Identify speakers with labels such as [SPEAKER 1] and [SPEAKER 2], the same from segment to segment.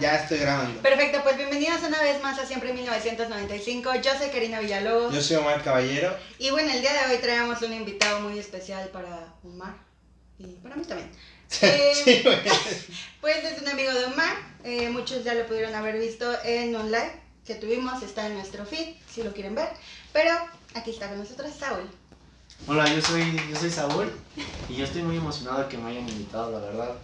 [SPEAKER 1] Ya estoy grabando.
[SPEAKER 2] Perfecto, pues bienvenidos una vez más a Siempre 1995. Yo soy Karina Villalobos.
[SPEAKER 1] Yo soy Omar Caballero.
[SPEAKER 2] Y bueno, el día de hoy traemos un invitado muy especial para Omar. Y para mí también. Eh,
[SPEAKER 1] sí, güey.
[SPEAKER 2] Pues es un amigo de Omar. eh, muchos ya lo pudieron haber visto en un live que tuvimos. Está en nuestro feed, si lo quieren ver. Pero aquí está con nosotros Saúl.
[SPEAKER 3] Hola, yo soy, yo soy Saúl y yo estoy muy emocionado de que me hayan invitado, la verdad.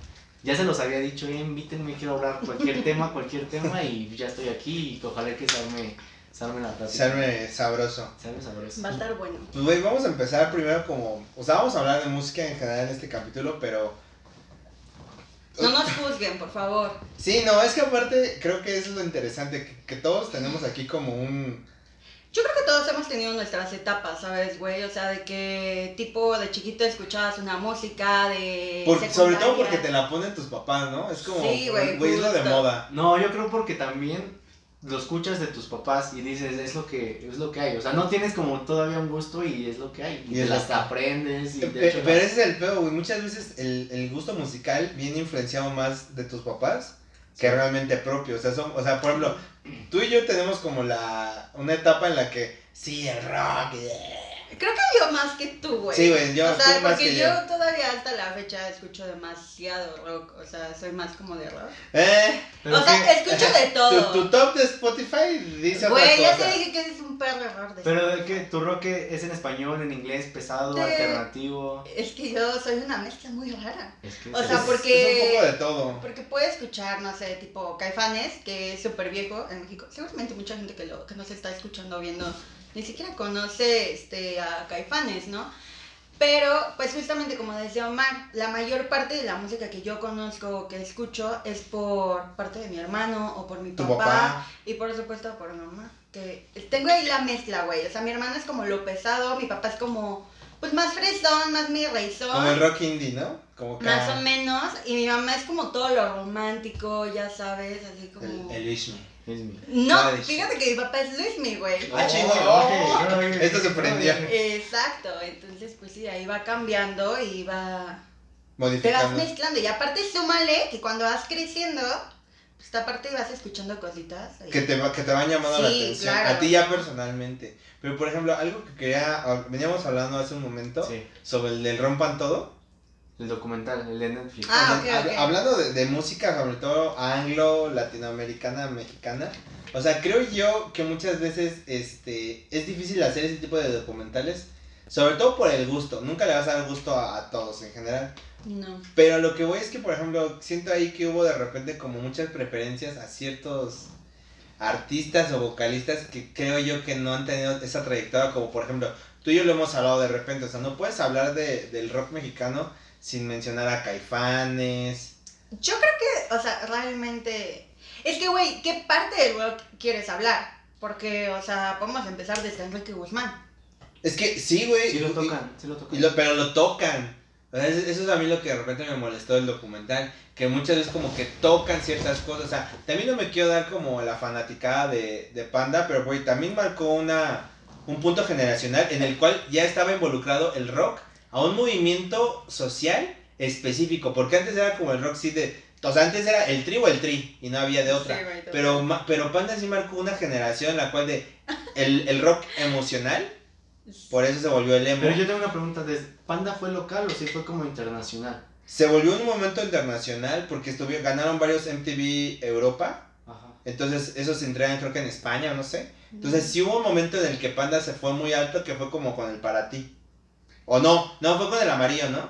[SPEAKER 3] Ya se los había dicho, eh, invítenme, quiero hablar cualquier tema, cualquier tema y ya estoy aquí y ojalá que se arme, se arme la plática.
[SPEAKER 1] Serme sabroso.
[SPEAKER 3] Se arme sabroso.
[SPEAKER 2] Va a estar bueno.
[SPEAKER 1] Pues, güey, vamos a empezar primero como. O sea, vamos a hablar de música en general en este capítulo, pero.
[SPEAKER 2] No nos juzguen, por favor.
[SPEAKER 1] Sí, no, es que aparte creo que eso es lo interesante, que, que todos tenemos aquí como un.
[SPEAKER 2] Yo creo que todos hemos tenido nuestras etapas, ¿sabes, güey? O sea, de que tipo de chiquito escuchabas una música, de.
[SPEAKER 1] por- sobre todo porque te la ponen tus papás, ¿no? Es como.
[SPEAKER 2] Sí, güey,
[SPEAKER 1] Güey, es lo de moda.
[SPEAKER 3] No, yo creo porque también lo escuchas de tus papás y dices, es lo que, es lo que hay. O sea, no tienes como todavía un gusto y es lo que hay. Y,
[SPEAKER 1] Y
[SPEAKER 3] te
[SPEAKER 1] es
[SPEAKER 3] las
[SPEAKER 1] lo que-
[SPEAKER 3] aprendes y de
[SPEAKER 1] Pe- Pero
[SPEAKER 3] las-
[SPEAKER 1] ese es el peor, güey. Muchas veces el, el gusto musical viene influenciado más de tus papás que realmente propio. O sea, son, o sea, por ejemplo, tú y yo tenemos como la una etapa en la que sí, el rock. yeah.
[SPEAKER 2] Creo que yo más que tú, güey.
[SPEAKER 1] Sí, güey, yo
[SPEAKER 2] o sea,
[SPEAKER 1] tú más que
[SPEAKER 2] yo, hasta la fecha escucho demasiado rock. O sea, soy más como de rock.
[SPEAKER 1] Eh,
[SPEAKER 3] Pero
[SPEAKER 2] o sea,
[SPEAKER 3] qué-
[SPEAKER 2] escucho de todo.
[SPEAKER 1] tu, tu top de Spotify dice
[SPEAKER 2] Güey, ya te dije que es un perro error de
[SPEAKER 3] Pero de que tu rock es en español, en inglés, pesado,
[SPEAKER 2] De-
[SPEAKER 3] alternativo.
[SPEAKER 2] Es que yo soy una mezcla muy rara.
[SPEAKER 3] Es que
[SPEAKER 2] O
[SPEAKER 3] es-
[SPEAKER 2] sea,
[SPEAKER 1] Es-
[SPEAKER 2] porque-
[SPEAKER 1] Es un poco de todo.
[SPEAKER 2] Porque puedo escuchar, no sé, tipo Caifanes, que es súper viejo en México. Seguramente mucha gente que, lo, que nos está escuchando o viendo ni siquiera conoce este, a Caifanes, ¿no? Pero, pues justamente como decía Omar, la mayor parte de la música que yo conozco o que escucho es por parte de mi hermano o por mi papá,
[SPEAKER 1] papá.
[SPEAKER 2] y por supuesto por mi mamá. Que tengo ahí la mezcla, güey. O sea, mi hermano es como lo pesado, mi papá es como, pues más fresón, más mi reizón.
[SPEAKER 1] Como el rock indie, ¿no? Como que
[SPEAKER 2] Más o menos, y mi mamá es como todo lo romántico, ya sabes, así como...
[SPEAKER 1] el, el
[SPEAKER 2] No,
[SPEAKER 1] Ay.
[SPEAKER 2] fíjate que mi papá es Luismi, güey.
[SPEAKER 1] Ah,
[SPEAKER 3] no vi-
[SPEAKER 1] Esto se prendió.
[SPEAKER 2] Exacto, entonces pues sí, ahí va cambiando y va... Te vas mezclando, y aparte súmale que cuando vas creciendo, pues aparte vas escuchando cositas. y-
[SPEAKER 1] Que te, va- que te van llamando la atención.
[SPEAKER 2] claro.
[SPEAKER 1] A ti ya personalmente. Pero por ejemplo, algo que quería. Veníamos hablando hace un momento
[SPEAKER 3] Sí,
[SPEAKER 1] sobre el del rompan todo.
[SPEAKER 3] El documental, el de Netflix.
[SPEAKER 2] Ah.
[SPEAKER 1] Hablando de, de música, sobre todo anglo, latinoamericana, mexicana. O sea, creo yo que muchas veces este, es difícil hacer ese tipo de documentales. Sobre todo por el gusto. Nunca le vas a dar gusto a, a todos en general.
[SPEAKER 2] No.
[SPEAKER 1] Pero lo que voy es que, por ejemplo, siento ahí que hubo de repente como muchas preferencias a ciertos artistas o vocalistas que creo yo que no han tenido esa trayectoria, como por ejemplo, tú y yo lo hemos hablado de repente, o sea, no puedes hablar de, del rock mexicano sin mencionar a Caifanes.
[SPEAKER 2] Yo creo que, o sea, realmente... Es que, güey, ¿qué parte del rock quieres hablar? Porque, o sea, podemos empezar desde Enrique Guzmán.
[SPEAKER 1] Es que sí, güey.
[SPEAKER 3] Sí lo
[SPEAKER 1] y-
[SPEAKER 3] tocan, sí lo tocan.
[SPEAKER 1] y lo- pero lo tocan. O sea, eso eso es a mí lo que de repente me molestó del documental. Que muchas veces como que tocan ciertas cosas. O sea, también no me quiero dar como la fanaticada de, de Panda, pero güey, también marcó una, un punto generacional en el cual ya estaba involucrado el rock a un movimiento social específico. Porque antes era como el rock sí de... O sea, antes era el tri o el tri y no había de otra.
[SPEAKER 2] Sí.
[SPEAKER 1] Pero, ma- pero Panda sí marcó una generación en la cual de el, el rock emocional, por eso se volvió el emo.
[SPEAKER 3] Pero yo tengo una pregunta, ¿des- ¿Panda fue local o sí fue como internacional?
[SPEAKER 1] Se volvió un momento internacional porque estuvieron, ganaron varios MTV Europa.
[SPEAKER 3] Ajá.
[SPEAKER 1] Entonces esos se entregan creo que en España o no sé. Entonces sí hubo un momento en el que Panda se fue muy alto que fue como con el para ti. O no, no, fue con el amarillo, ¿no?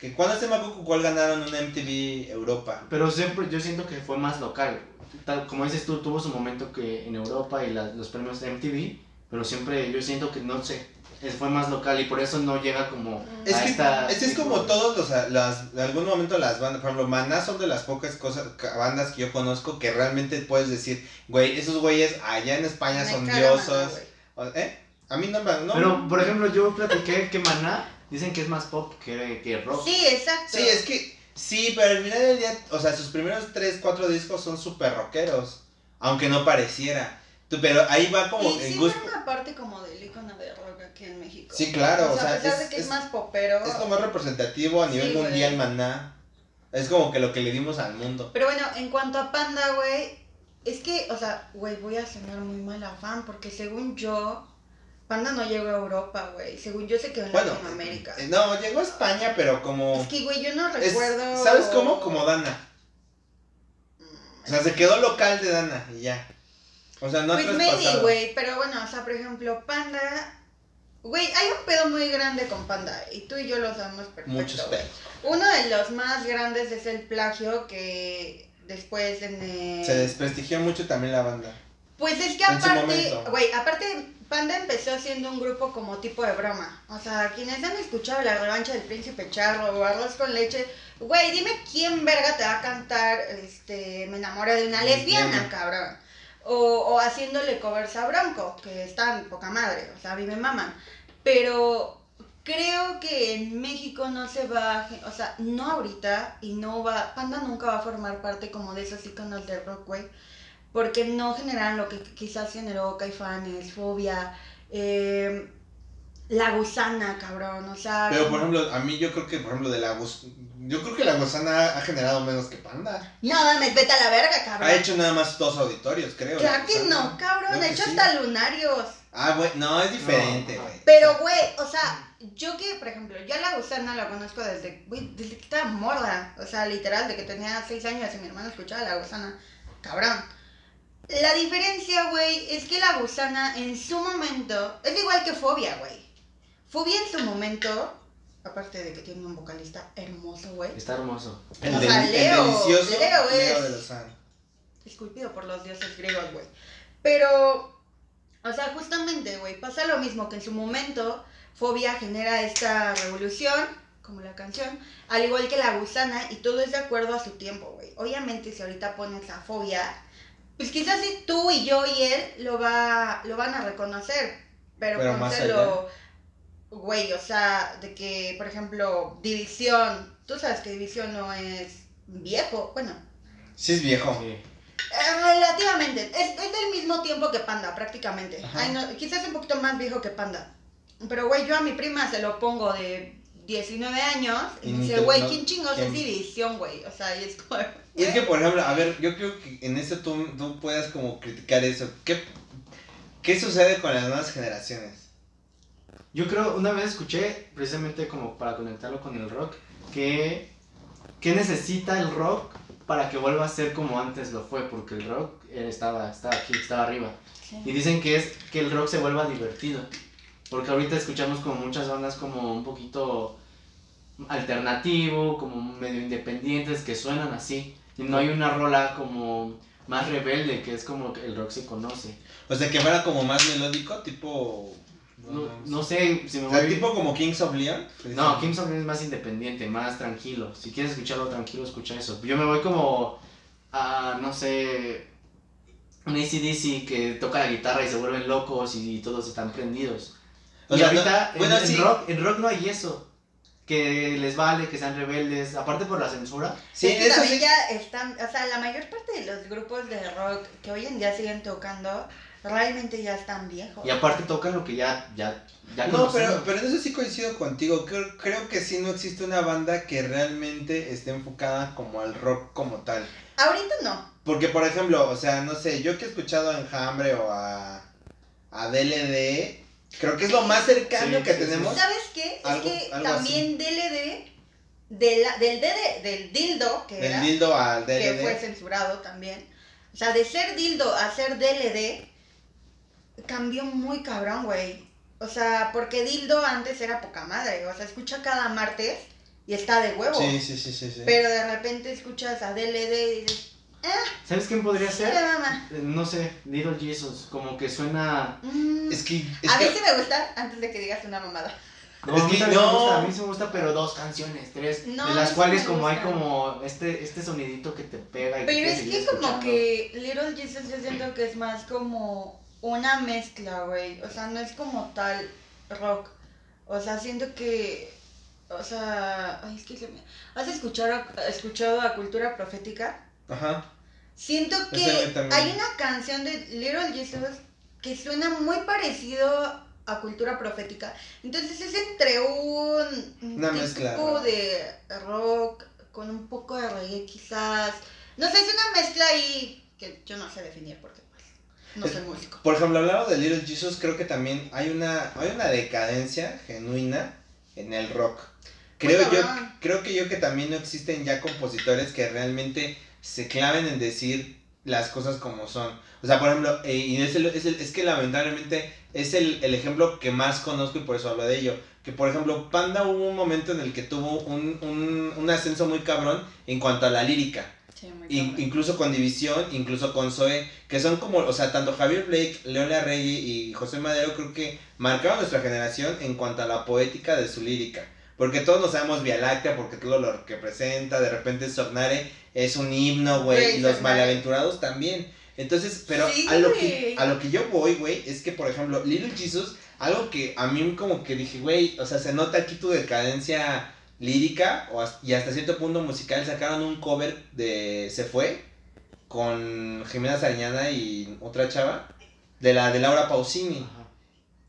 [SPEAKER 1] Que cuando se me acuerdo cuál ganaron un MTV Europa.
[SPEAKER 3] Pero siempre yo siento que fue más local. Tal, como dices tú, tuvo su momento que en Europa y la- los premios de MTV, pero siempre yo siento que no sé, es- fue más local y por eso no llega como
[SPEAKER 1] Es
[SPEAKER 3] a
[SPEAKER 1] que
[SPEAKER 3] esta
[SPEAKER 1] Este es como todos los, las, en algún momento las bandas, por ejemplo, Maná son de las pocas cosas, bandas que yo conozco que realmente puedes decir, güey, esos güeyes allá en España
[SPEAKER 2] Me
[SPEAKER 1] son diosos.
[SPEAKER 2] Maná,
[SPEAKER 1] ¿Eh? A mí no me... No,
[SPEAKER 3] Pero por ejemplo, yo platiqué que Maná dicen que es más pop que, que rock.
[SPEAKER 2] Sí, exacto.
[SPEAKER 1] Sí, es que, sí, pero al final del día, o sea, sus primeros 3, 4 discos son súper rockeros, aunque no pareciera. Tú- Pero ahí va como
[SPEAKER 2] y
[SPEAKER 1] en
[SPEAKER 2] sí
[SPEAKER 1] gusto.
[SPEAKER 2] forma parte como del icono de rock aquí en México.
[SPEAKER 1] Sí, claro,
[SPEAKER 2] O sea,
[SPEAKER 1] o sea,
[SPEAKER 2] a pesar
[SPEAKER 1] es-
[SPEAKER 2] de que es,
[SPEAKER 1] es-
[SPEAKER 2] más popero.
[SPEAKER 1] Es lo más representativo a nivel
[SPEAKER 2] Sí, güey.
[SPEAKER 1] mundial, Maná. Es como que lo que le dimos al mundo.
[SPEAKER 2] Pero bueno, en cuanto a Panda, güey, es que, o sea, güey, voy a sonar muy mala fan porque según yo, Panda no llegó a Europa, güey. Según yo se quedó en
[SPEAKER 1] Bueno,
[SPEAKER 2] Latinoamérica.
[SPEAKER 1] eh, no, llegó a España, pero como...
[SPEAKER 2] Es que, güey, yo no
[SPEAKER 1] es-
[SPEAKER 2] recuerdo.
[SPEAKER 1] ¿Sabes cómo? Como Dana.
[SPEAKER 2] Mm,
[SPEAKER 1] O sea, se quedó local de Dana y ya. O sea, no
[SPEAKER 2] pues maybe, güey, pero bueno, o sea, por ejemplo, Panda. Güey, hay un pedo muy grande con Panda y tú y yo lo sabemos perfecto.
[SPEAKER 1] Muchos pedos.
[SPEAKER 2] Uno de los más grandes es el plagio que después en el...
[SPEAKER 1] Se desprestigió mucho también la banda.
[SPEAKER 2] Pues es que aparte, güey, aparte Panda empezó siendo un grupo como tipo de broma. O sea, quienes han escuchado la revancha del príncipe charro o arroz con leche, güey, dime quién verga te va a cantar este me enamora de una lesbiana, cabrón. O, o haciéndole covers a Bronco, que están poca madre, o sea, a mí me maman. Pero creo que en México no se va, o sea, no ahorita y no va, Panda nunca va a formar parte como de esos iconos de rock, güey porque no generan lo que quizás generó Caifanes, Fobia, eh, La Gusana, cabrón, o sea...
[SPEAKER 1] Pero por ejemplo, a mí yo creo que, por ejemplo, de la gus- yo creo que la gusana ha generado menos que Panda.
[SPEAKER 2] No mames, vete a la verga, cabrón.
[SPEAKER 1] Ha hecho nada más dos auditorios, creo. la
[SPEAKER 2] Claro que
[SPEAKER 1] Gusana.
[SPEAKER 2] no, cabrón, ha hecho
[SPEAKER 1] sí.
[SPEAKER 2] hasta lunarios.
[SPEAKER 1] Ah, güey, no, es diferente,
[SPEAKER 3] No.
[SPEAKER 1] güey.
[SPEAKER 2] Pero, güey, o sea, yo que, por ejemplo, yo a La Gusana la conozco desde, güey, desde que estaba morda. O sea, literal, de que tenía seis años y mi hermano escuchaba La Gusana. Cabrón. La diferencia, güey, es que La Gusana en su momento, es igual que Fobia, güey. Fobia en su momento, aparte de que tiene un vocalista hermoso, güey.
[SPEAKER 3] Está hermoso.
[SPEAKER 1] El,
[SPEAKER 2] O
[SPEAKER 1] del-
[SPEAKER 2] sea,
[SPEAKER 1] el
[SPEAKER 2] Leo,
[SPEAKER 1] delicioso
[SPEAKER 2] Leo es-
[SPEAKER 1] de
[SPEAKER 2] esculpido por los dioses griegos, güey. Pero, o sea, justamente, güey, pasa lo mismo que en su momento Fobia genera esta revolución, como la canción, al igual que la gusana, y todo es de acuerdo a su tiempo, güey. Obviamente, si ahorita pones a Fobia, pues quizás si tú y yo y él lo, va, lo van a reconocer, pero,
[SPEAKER 1] Pero más
[SPEAKER 2] pónselo, güey, o sea, de que, por ejemplo, División, tú sabes que División no es viejo, bueno,
[SPEAKER 1] Sí es viejo.
[SPEAKER 3] Sí.
[SPEAKER 2] eh, Relativamente, es, es del mismo tiempo que Panda, prácticamente. Ay, no, quizás un poquito más viejo que Panda. Pero, güey, yo a mi prima se lo pongo de 19 años y me dice, güey, ¿quién chingos
[SPEAKER 1] ¿quién?
[SPEAKER 2] es división, güey? O sea, y es como...
[SPEAKER 1] Y es que, por ejemplo, a ver, yo creo que en eso tú, tú puedas como criticar eso. ¿Qué, ¿Qué sucede con las nuevas generaciones?
[SPEAKER 3] Yo creo, una vez escuché, precisamente como para conectarlo con el rock, que, que necesita el rock para que vuelva a ser como antes lo fue, porque el rock estaba, estaba aquí, estaba arriba. Y dicen que es que el rock se vuelva divertido. Porque ahorita escuchamos como muchas bandas como un poquito alternativo, como medio independientes que suenan así. Y no hay una rola como más rebelde, que es como que el rock se conoce.
[SPEAKER 1] O sea, que fuera como más melódico, tipo...
[SPEAKER 3] No, no sé si me
[SPEAKER 1] O sea,
[SPEAKER 3] voy...
[SPEAKER 1] tipo como Kings of Leon.
[SPEAKER 3] No, Kim Song es más independiente, más tranquilo. Si quieres escucharlo tranquilo, escucha eso. Yo me voy como a, no sé, un ACDC que toca la guitarra y se vuelven locos y todos están prendidos.
[SPEAKER 1] O
[SPEAKER 3] y
[SPEAKER 1] sea,
[SPEAKER 3] ahorita
[SPEAKER 1] no- bueno,
[SPEAKER 3] en, rock, en rock no hay eso. Que les vale, que sean rebeldes. Aparte por la censura.
[SPEAKER 1] Sí,
[SPEAKER 2] es que
[SPEAKER 1] eso
[SPEAKER 2] también
[SPEAKER 1] sí.
[SPEAKER 2] ya están, o sea, la mayor parte de los grupos de rock que hoy en día siguen tocando, realmente ya están viejos.
[SPEAKER 3] Y aparte tocan lo que ya, ya, ya
[SPEAKER 1] No, pero, pero en eso sí coincido contigo. Creo, creo que sí no existe una banda que realmente esté enfocada como al rock como tal.
[SPEAKER 2] Ahorita no.
[SPEAKER 1] Porque, por ejemplo, o sea, no sé, yo que he escuchado a Enjambre o a, a DLD, creo que es lo más cercano
[SPEAKER 3] Sí,
[SPEAKER 1] que
[SPEAKER 3] sí,
[SPEAKER 1] tenemos.
[SPEAKER 2] ¿Sabes qué?
[SPEAKER 1] Algo-
[SPEAKER 2] es que también DLD, de la- del, DD del dildo, que era,
[SPEAKER 1] Del dildo al
[SPEAKER 2] que fue censurado también. O sea, de ser dildo a ser DLD, cambió muy cabrón, güey. O sea, porque dildo antes era poca madre. O sea, escucha cada martes y está de huevo.
[SPEAKER 1] Sí, sí, sí, sí. sí.
[SPEAKER 2] Pero de repente escuchas a DLD y dices,
[SPEAKER 3] ¿Sabes quién podría
[SPEAKER 2] sí,
[SPEAKER 3] ser?
[SPEAKER 2] mamá.
[SPEAKER 3] Eh, No sé, Little Jesus. Como que suena...
[SPEAKER 2] Mm,
[SPEAKER 1] Es que. Es
[SPEAKER 2] a
[SPEAKER 1] que
[SPEAKER 2] mí sí me gusta antes de que digas una mamada.
[SPEAKER 3] No,
[SPEAKER 1] Es
[SPEAKER 3] a mí
[SPEAKER 1] que
[SPEAKER 3] también
[SPEAKER 1] no.
[SPEAKER 3] me gusta, a mí sí me gusta, pero dos canciones, tres,
[SPEAKER 2] No,
[SPEAKER 3] de las
[SPEAKER 2] sí
[SPEAKER 3] cuales como hay como este, este sonidito que te pega y
[SPEAKER 2] Pero
[SPEAKER 3] que
[SPEAKER 2] es que como que Little Jesus yo siento que es más como una mezcla, güey. O sea, no es como tal rock. O sea, siento que... O sea... Ay, es que se me... ¿Has escuchado, escuchado a Cultura Profética?
[SPEAKER 1] Ajá.
[SPEAKER 2] Siento que hay una canción de Little Jesus que suena muy parecido a Cultura Profética. Entonces es entre un
[SPEAKER 1] Una
[SPEAKER 2] tipo
[SPEAKER 1] mezcla, ¿no?
[SPEAKER 2] de rock con un poco de reggae quizás. No sé, es una mezcla ahí que yo no sé definir porque pues no soy músico.
[SPEAKER 1] Por ejemplo, hablando de Little Jesus, creo que también hay una, hay una decadencia genuina en el rock. Creo yo, creo que yo que también no existen ya compositores que realmente se claven en decir las cosas como son. O sea, por ejemplo, eh, y es, el- es, el- es que lamentablemente es el, el ejemplo que más conozco y por eso hablo de ello. Que por ejemplo, Panda hubo un momento en el que tuvo un, un, un ascenso muy cabrón en cuanto a la lírica.
[SPEAKER 2] Sí,
[SPEAKER 1] In- incluso con División, incluso con Zoe, que son como, o sea, tanto Javier Blake, León Larregui y José Madero creo que marcaron nuestra generación en cuanto a la poética de su lírica. Porque todos nos sabemos Vía Láctea, porque todo lo que presenta, de repente Sognare es un himno, güey, y los malaventurados también. Entonces, pero
[SPEAKER 2] Sí,
[SPEAKER 1] a, lo que, a lo que yo voy, güey, es que, por ejemplo, Little Jesus, algo que a mí como que dije, güey, o sea, se nota aquí tu decadencia lírica o y hasta cierto punto musical sacaron un cover de Se Fue con Jimena Sariñana y otra chava de la de Laura Pausini
[SPEAKER 3] Ajá.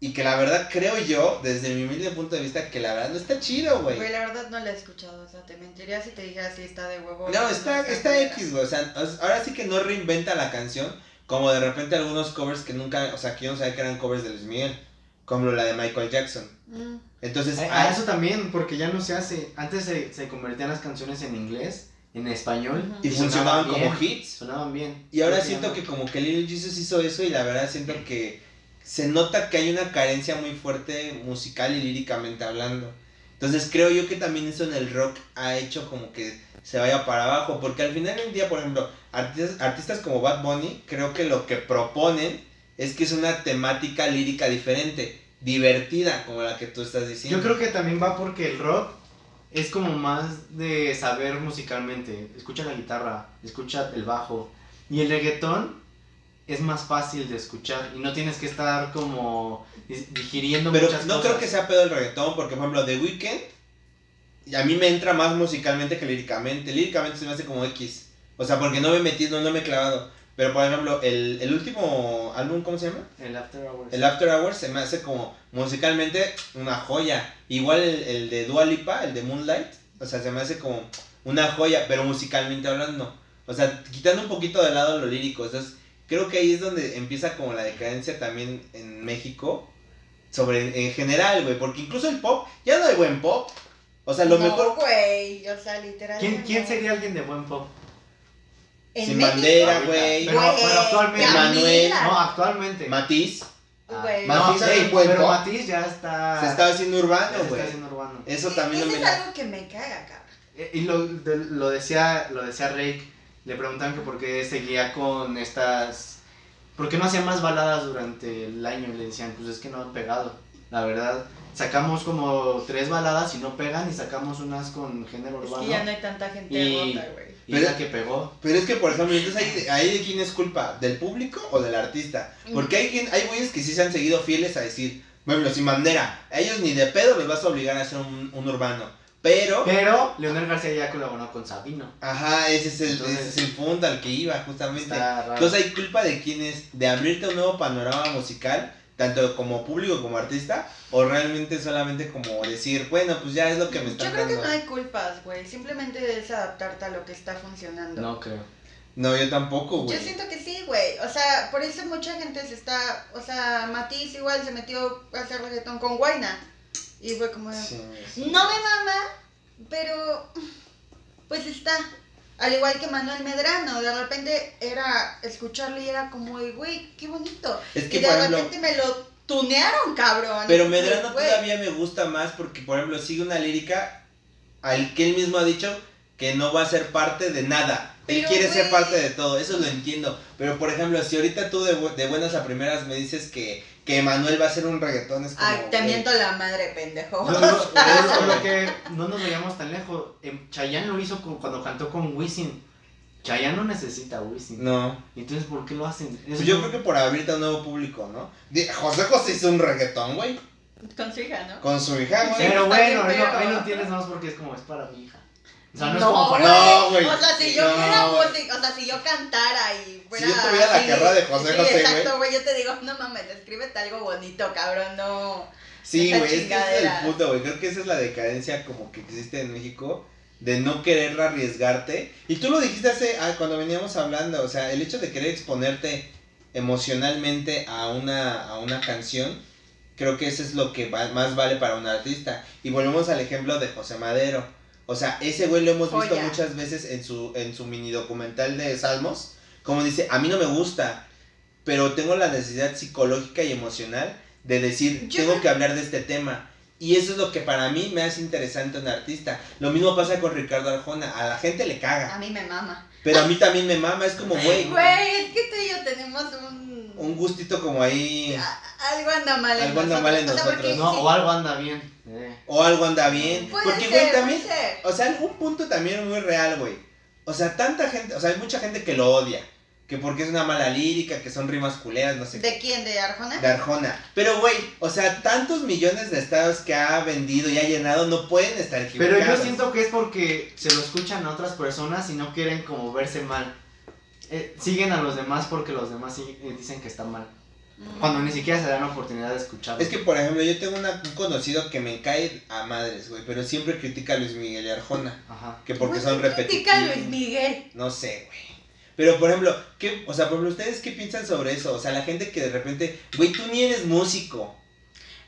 [SPEAKER 1] Y que la verdad creo yo desde mi humilde punto de vista que la verdad no está chido, güey.
[SPEAKER 2] Güey, la verdad no la he escuchado, o sea, te mentiría si te dijera si está de huevo.
[SPEAKER 1] No, está está. X, güey, o sea, ahora sí que no reinventa la canción como de repente algunos covers que nunca, o sea, que yo no sabía que eran covers de Luis Miguel, como la de Michael Jackson.
[SPEAKER 2] Mm.
[SPEAKER 1] Entonces,
[SPEAKER 3] A,
[SPEAKER 1] ah,
[SPEAKER 3] a eso también, porque ya no se hace. Antes se, se convertían las canciones en inglés, en español.
[SPEAKER 1] Y funcionaban como
[SPEAKER 3] bien,
[SPEAKER 1] hits.
[SPEAKER 3] Sonaban bien.
[SPEAKER 1] Y ahora siento que como que Little Jesus hizo eso y la verdad siento que se nota que hay una carencia muy fuerte musical y líricamente hablando. Entonces creo yo que también eso en el rock ha hecho como que se vaya para abajo, porque al final del día, por ejemplo, artistas, artistas como Bad Bunny, creo que lo que proponen es que es una temática lírica diferente, divertida, como la que tú estás diciendo.
[SPEAKER 3] Yo creo que también va porque el rock es como más de saber musicalmente. Escucha la guitarra, escucha el bajo. Y el reggaetón es más fácil de escuchar y no tienes que estar como digiriendo
[SPEAKER 1] Pero
[SPEAKER 3] muchas
[SPEAKER 1] no
[SPEAKER 3] cosas.
[SPEAKER 1] creo que sea pedo el reggaetón, porque por ejemplo, The Weeknd, y a mí me entra más musicalmente que líricamente. Líricamente se me hace como X. O sea, porque no me he metido, no me he clavado. Pero por ejemplo, el, el último álbum, ¿cómo se llama?
[SPEAKER 3] El After Hours.
[SPEAKER 1] El After Hours se me hace como musicalmente una joya. Igual el, el de Dua Lipa, el de Moonlight, o sea, se me hace como una joya, pero musicalmente hablando. O sea, quitando un poquito de lado lo lírico. Entonces, creo que ahí es donde empieza como la decadencia también en México. Sobre, en general, güey, porque incluso el pop, ya no hay buen pop. O sea, lo
[SPEAKER 2] no,
[SPEAKER 1] mejor...
[SPEAKER 2] güey, o sea, literal.
[SPEAKER 3] ¿Quién, ¿Quién
[SPEAKER 2] no.
[SPEAKER 3] sería alguien de buen pop?
[SPEAKER 2] ¿En
[SPEAKER 1] Sin
[SPEAKER 2] México?
[SPEAKER 1] bandera, güey.
[SPEAKER 3] Pero, pero actualmente.
[SPEAKER 1] Manuel,
[SPEAKER 3] No, actualmente.
[SPEAKER 1] Matiz,
[SPEAKER 3] Ah,
[SPEAKER 2] Güey.
[SPEAKER 3] no,
[SPEAKER 1] Matiz
[SPEAKER 3] sí,
[SPEAKER 1] es buen
[SPEAKER 3] pero
[SPEAKER 1] pop.
[SPEAKER 3] Matiz ya está.
[SPEAKER 1] se está haciendo urbano,
[SPEAKER 3] se
[SPEAKER 1] güey.
[SPEAKER 3] está haciendo urbano.
[SPEAKER 1] Eso
[SPEAKER 2] Sí,
[SPEAKER 1] también no
[SPEAKER 2] Eso
[SPEAKER 1] me
[SPEAKER 2] es algo que me caga, cabrón.
[SPEAKER 3] Eh, Y lo, de- lo decía lo decía Rake, le preguntaban que por qué seguía con estas... ¿Por qué no hacía más baladas durante el año? Y le decían, pues es que no han pegado, la verdad. Sacamos como tres baladas y no pegan y sacamos unas con género
[SPEAKER 2] Es
[SPEAKER 3] urbano.
[SPEAKER 2] que ya no hay tanta gente
[SPEAKER 3] Y-
[SPEAKER 2] rota, güey.
[SPEAKER 3] Y es la que pegó.
[SPEAKER 1] Pero es que, por ejemplo, entonces ahí, ahí de quién es culpa, ¿del público o del artista? Porque hay quien, hay güeyes que sí se han seguido fieles a decir, bueno, sin bandera, a ellos ni de pedo les vas a obligar a hacer un, un urbano. Pero,
[SPEAKER 3] Pero Leonel García ya colaboró con Sabino.
[SPEAKER 1] ajá, ese es el,
[SPEAKER 3] Entonces-
[SPEAKER 1] ese es el punto al que iba, justamente.
[SPEAKER 3] Está raro.
[SPEAKER 1] Entonces hay culpa de quién es, de abrirte un nuevo panorama musical, tanto como público como artista, o realmente solamente como decir, bueno, pues ya es lo que me
[SPEAKER 2] Yo
[SPEAKER 1] están
[SPEAKER 2] creo que
[SPEAKER 1] dando.
[SPEAKER 2] no hay culpas, güey. Simplemente es adaptarte a lo que está funcionando.
[SPEAKER 3] No creo.
[SPEAKER 1] No, yo tampoco, güey.
[SPEAKER 2] Yo siento que sí, güey. O sea, por eso mucha gente se está. O sea, Matiz igual se metió a hacer reggaetón con Guaina. Y fue como.
[SPEAKER 1] Sí, sí.
[SPEAKER 2] No me mama, pero. Pues está. Al igual que Manuel Medrano. De repente era escucharlo y era como, güey, qué bonito.
[SPEAKER 1] Es que,
[SPEAKER 2] y de
[SPEAKER 1] ejemplo,
[SPEAKER 2] repente me lo tunearon, cabrón.
[SPEAKER 1] Pero Medrano todavía me gusta más porque, por ejemplo, sigue una lírica al que él mismo ha dicho que no va a ser parte de nada. Él quiere ser parte de todo, eso lo entiendo. Pero, por ejemplo, si ahorita tú de, bu- de buenas a primeras me dices que, que Manuel va a ser un reggaetón, es como...
[SPEAKER 2] Ay, te
[SPEAKER 1] güey,
[SPEAKER 2] miento la madre, pendejo.
[SPEAKER 3] No, no, no, que no nos veíamos tan lejos. Em, Chayanne lo hizo con- cuando cantó con Wisin. Chayanne no necesita Wisin.
[SPEAKER 1] No,
[SPEAKER 3] Entonces, ¿por qué lo hacen? Es
[SPEAKER 1] pues yo creo que por abrirte a un nuevo público, ¿no? José José hizo un reggaetón, güey,
[SPEAKER 2] Con su hija, ¿no?
[SPEAKER 1] con su hija, güey.
[SPEAKER 3] Pero bueno, ahí lo tienes más porque es como, es para mi hija. O sea, no, es
[SPEAKER 2] No,
[SPEAKER 3] como para...
[SPEAKER 1] No, güey.
[SPEAKER 2] O sea, si yo
[SPEAKER 1] No,
[SPEAKER 2] fuera música, o sea, si yo cantara y fuera.
[SPEAKER 1] yo tuviera la
[SPEAKER 2] así,
[SPEAKER 1] carrera de José
[SPEAKER 2] sí,
[SPEAKER 1] José, güey.
[SPEAKER 2] Exacto, güey. Yo te digo, no mames, escríbete algo bonito, cabrón, no.
[SPEAKER 1] Sí, güey, es que ese es el punto, güey. Creo que esa es la decadencia como que existe en México. de no querer arriesgarte. Y tú lo dijiste hace, ah, cuando veníamos hablando, o sea, el hecho de querer exponerte emocionalmente a una, a una canción, creo que eso es lo que va- más vale para un artista. Y volvemos al ejemplo de José Madero. O sea, ese güey lo hemos visto muchas veces en su, en su mini documental de Salmos, como dice, a mí no me gusta, pero tengo la necesidad psicológica y emocional de decir,
[SPEAKER 2] Yo
[SPEAKER 1] tengo que hablar de este tema. Y eso es lo que para mí me hace interesante un artista. Lo mismo pasa con Ricardo Arjona. A la gente le
[SPEAKER 2] A
[SPEAKER 1] caga.
[SPEAKER 2] mí me mama.
[SPEAKER 1] Pero a mí también me mama. Es como, güey,
[SPEAKER 2] Güey, es que tú y yo tenemos un...
[SPEAKER 1] un gustito como ahí.
[SPEAKER 2] Algo anda mal en
[SPEAKER 1] Algo anda
[SPEAKER 2] nosotros.
[SPEAKER 1] mal en
[SPEAKER 2] O sea, porque
[SPEAKER 1] nosotros.
[SPEAKER 3] No,
[SPEAKER 2] sí,
[SPEAKER 3] o algo anda bien. eh.
[SPEAKER 1] O algo anda bien.
[SPEAKER 2] Puede
[SPEAKER 1] Porque,
[SPEAKER 2] ser,
[SPEAKER 1] güey, también.
[SPEAKER 2] puede ser.
[SPEAKER 1] O sea, un punto también muy real, güey. O sea, tanta gente. O sea, hay mucha gente que lo odia. Que porque es una mala lírica, que son rimas culeras, no sé qué.
[SPEAKER 2] ¿De quién? ¿De Arjona?
[SPEAKER 1] de Arjona. Pero, güey, o sea, tantos millones de estados que ha vendido y ha llenado no pueden estar
[SPEAKER 3] Pero
[SPEAKER 1] equivocados.
[SPEAKER 3] yo siento que es porque se lo escuchan a otras personas y no quieren como verse mal. Eh, siguen a los demás porque los demás sí- eh, dicen que está mal.
[SPEAKER 2] Mm.
[SPEAKER 3] Cuando ni siquiera se dan la oportunidad de escucharlo.
[SPEAKER 1] Es que, por ejemplo, yo tengo una- un conocido que me cae a madres, güey, pero siempre critica a Luis Miguel y Arjona.
[SPEAKER 3] Ajá.
[SPEAKER 1] Que porque son
[SPEAKER 2] ¿qué critica
[SPEAKER 1] repetitivos.
[SPEAKER 2] a Luis Miguel.
[SPEAKER 1] No sé, güey. Pero, por ejemplo, ¿qué, o sea, por ejemplo, ¿ustedes qué piensan sobre eso? O sea, la gente que de repente, güey, tú ni eres músico.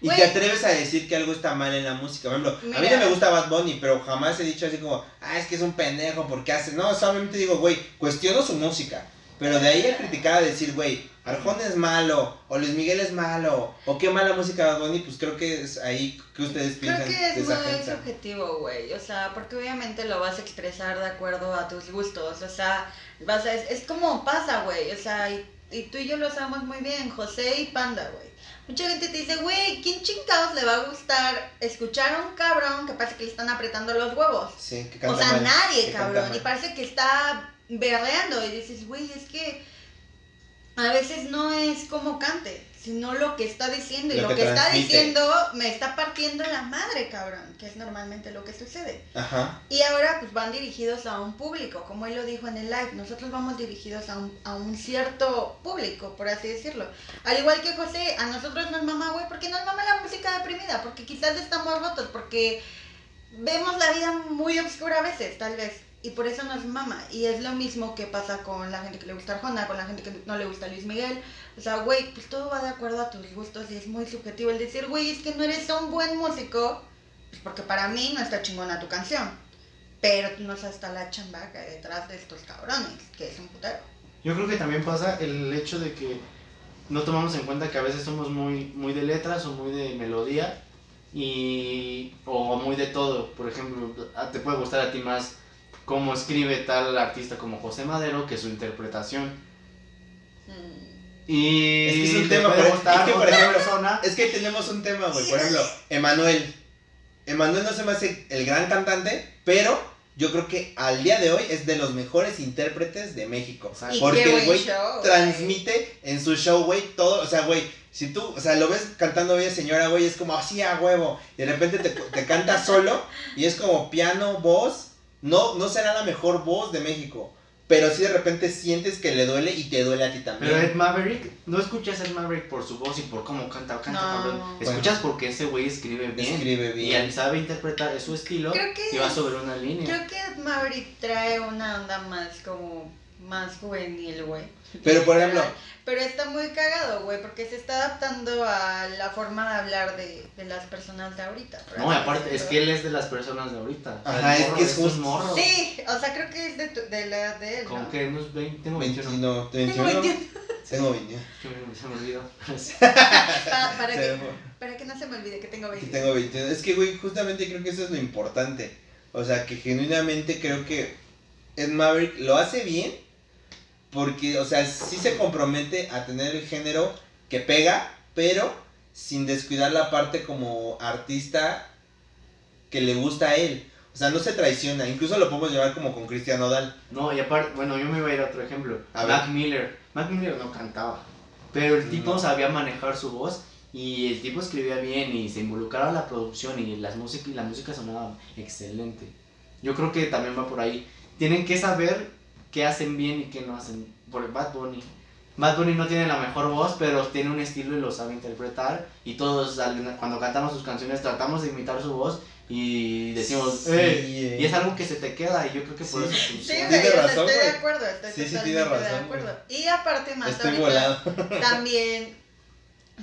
[SPEAKER 1] Y te atreves a decir que algo está mal en la música. Por ejemplo, a mí no me gusta Bad Bunny, pero jamás he dicho así como, ah, es que es un pendejo, porque hace? No, solamente digo, güey, cuestiono su música. Pero de ahí a criticar a decir, güey, Arjona es malo, o Luis Miguel es malo, o qué mala música Bad Bunny, pues creo que es ahí que ustedes
[SPEAKER 2] Creo
[SPEAKER 1] piensan
[SPEAKER 2] que
[SPEAKER 1] de
[SPEAKER 2] es
[SPEAKER 1] esa
[SPEAKER 2] muy subjetivo, güey. O sea, porque obviamente lo vas a expresar de acuerdo a tus gustos. O sea, vas a, es, es como pasa, güey. O sea, y, y tú y yo lo sabemos muy bien, José y Panda, güey. Mucha gente te dice, güey, ¿quién chingados le va a gustar escuchar a un cabrón que parece que le están apretando los huevos?
[SPEAKER 1] Sí, que
[SPEAKER 2] O
[SPEAKER 1] canta
[SPEAKER 2] sea,
[SPEAKER 1] mal,
[SPEAKER 2] nadie, cabrón. Y parece que está berreando. Y dices, güey, es que a veces no es como cante, sino lo que está diciendo. Y
[SPEAKER 1] Lo
[SPEAKER 2] lo,
[SPEAKER 1] que
[SPEAKER 2] que, está diciendo me está partiendo la madre, cabrón. Que es normalmente lo que sucede.
[SPEAKER 1] Ajá.
[SPEAKER 2] Y ahora pues van dirigidos a un público, como él lo dijo en el live. Nosotros vamos dirigidos a un, a un cierto público, por así decirlo. Al igual que José, a nosotros nos mama, güey, porque nos mama la música deprimida, porque quizás estamos rotos, porque vemos la vida muy oscura a veces, tal vez. Y por eso nos mama. Y es lo mismo que pasa con la gente que le gusta Arjona, con la gente que no le gusta Luis Miguel. O sea, güey, pues todo va de acuerdo a tus gustos y es muy subjetivo el decir, güey, es que no eres un buen músico, pues porque para mí no está chingona tu canción. Pero no sabes hasta la chamba que hay detrás de estos cabrones, que es un putero.
[SPEAKER 3] Yo creo que también pasa el hecho de que no tomamos en cuenta que a veces somos muy, muy de letras o muy de melodía y o muy de todo. Por ejemplo, te puede gustar a ti más cómo escribe tal artista como José Madero que su interpretación.
[SPEAKER 2] Mm.
[SPEAKER 3] Y
[SPEAKER 1] Es que es un
[SPEAKER 3] te
[SPEAKER 1] tema, pero- es que, por ejemplo,
[SPEAKER 3] persona.
[SPEAKER 1] Es que tenemos un tema, güey. Por ejemplo, Emanuel. Emanuel no se me hace el gran cantante, pero yo creo que al día de hoy es de los mejores intérpretes de México. Porque
[SPEAKER 2] qué
[SPEAKER 1] el güey transmite en su show, güey, todo. O sea, güey, si tú, o sea, lo ves cantando bien, señora, güey, es como así a huevo. Y de repente te, te canta solo y es como piano, voz. No, no será la mejor voz de México. Pero sí de repente sientes que le duele y te duele a ti también.
[SPEAKER 3] Pero Ed Maverick, no escuchas a Ed Maverick por su voz y por cómo canta, canta
[SPEAKER 2] No.
[SPEAKER 3] cabrón. Escuchas porque ese güey escribe bien.
[SPEAKER 1] Escribe
[SPEAKER 3] Y
[SPEAKER 1] bien.
[SPEAKER 3] él sabe interpretar es su estilo
[SPEAKER 2] Creo que
[SPEAKER 3] y va sobre una línea.
[SPEAKER 2] Creo que Maverick trae una onda más como más juvenil, güey.
[SPEAKER 1] Pero, por ejemplo,
[SPEAKER 2] Pero está muy cagado, güey, porque se está adaptando a la forma de hablar de, de las personas de ahorita.
[SPEAKER 3] No, y aparte, es que él es de las personas de ahorita. O sea,
[SPEAKER 1] Ajá, es que es
[SPEAKER 3] un
[SPEAKER 1] justo-
[SPEAKER 3] morro.
[SPEAKER 2] Sí, o sea, creo que es de, tu- de la edad de él,
[SPEAKER 3] Con
[SPEAKER 2] ¿no?
[SPEAKER 3] que unos 20, tengo 21.
[SPEAKER 1] 21,
[SPEAKER 2] Tengo
[SPEAKER 1] 21.
[SPEAKER 2] 21.
[SPEAKER 1] Tengo 21.
[SPEAKER 3] Que me- Se me olvidó.
[SPEAKER 2] Pa- para, que, para que no se me olvide que tengo 20.
[SPEAKER 1] Tengo 21. Es que, güey, justamente creo que eso es lo importante. O sea, que genuinamente creo que Ed Maverick lo hace bien. Porque, o sea, sí se compromete a tener el género que pega, pero sin descuidar la parte como artista que le gusta a él. O sea, no se traiciona. Incluso lo podemos llevar como con Cristian Odal.
[SPEAKER 3] No, y aparte, bueno, yo me iba a ir a otro ejemplo.
[SPEAKER 1] A
[SPEAKER 3] Mac
[SPEAKER 1] ver.
[SPEAKER 3] Miller. Mac Miller no cantaba. Pero el tipo
[SPEAKER 1] No.
[SPEAKER 3] sabía manejar su voz y el tipo escribía bien y se involucraba en la producción y las música, y la música sonaba excelente. Yo creo que también va por ahí. Tienen que saber qué hacen bien y qué no hacen. Por Bad Bunny. Bad Bunny no tiene la mejor voz, pero tiene un estilo y lo sabe interpretar. Y todos, cuando cantamos sus canciones, tratamos de imitar su voz. y decimos,
[SPEAKER 1] Sí,
[SPEAKER 3] "Eh", y es algo que se te queda y yo creo que por
[SPEAKER 1] Sí.
[SPEAKER 3] eso
[SPEAKER 2] Sí, güey,
[SPEAKER 1] Tiene razón,
[SPEAKER 2] estoy de acuerdo, estoy
[SPEAKER 1] Sí, sí,
[SPEAKER 2] totalmente
[SPEAKER 1] tiene
[SPEAKER 2] de
[SPEAKER 1] razón,
[SPEAKER 2] acuerdo. Y aparte más
[SPEAKER 1] Estoy
[SPEAKER 2] ahorita,
[SPEAKER 1] volado.
[SPEAKER 2] también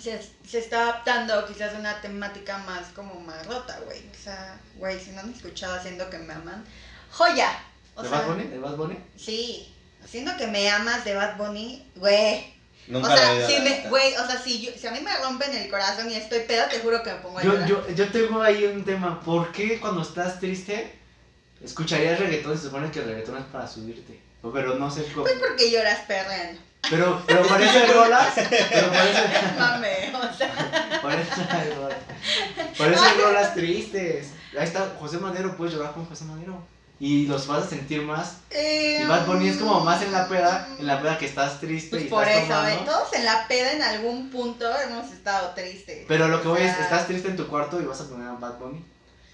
[SPEAKER 2] se, se está adaptando quizás a una temática más como más rota, güey. O sea, güey, si no han escuchado Haciendo que me aman, joya. O
[SPEAKER 3] ¿De
[SPEAKER 2] sea,
[SPEAKER 3] Bad Bunny? ¿De Bad Bunny?
[SPEAKER 2] Sí, Haciendo que me amas de Bad Bunny, güey.
[SPEAKER 1] Nunca
[SPEAKER 2] o sea, si me, güey, o sea, si, yo- si a mí me rompen el corazón y estoy pedo, te juro que me pongo a
[SPEAKER 3] Yo,
[SPEAKER 2] llorar.
[SPEAKER 3] yo, yo tengo ahí un tema. ¿Por qué cuando estás triste escucharías reggaetón? Se supone que el reggaetón es para subirte. Pero no sé cómo.
[SPEAKER 2] Pues porque lloras perreando.
[SPEAKER 3] Pero, pero parece rolas. Pero parece.
[SPEAKER 2] Mame, o sea.
[SPEAKER 3] Parece rolas. Parece rolas tristes. Ahí está José Madero, puedes llorar con José Madero. Y los vas a sentir más.
[SPEAKER 2] Eh,
[SPEAKER 3] Y Bad Bunny es como más en la peda, en la peda que estás triste
[SPEAKER 2] Pues
[SPEAKER 3] y
[SPEAKER 2] por
[SPEAKER 3] estás
[SPEAKER 2] eso,
[SPEAKER 3] tomando.
[SPEAKER 2] ¿eh? todos en la peda en algún punto hemos estado tristes.
[SPEAKER 3] Pero lo que
[SPEAKER 2] O
[SPEAKER 3] voy es, estás triste en tu cuarto y vas a poner a Bad Bunny.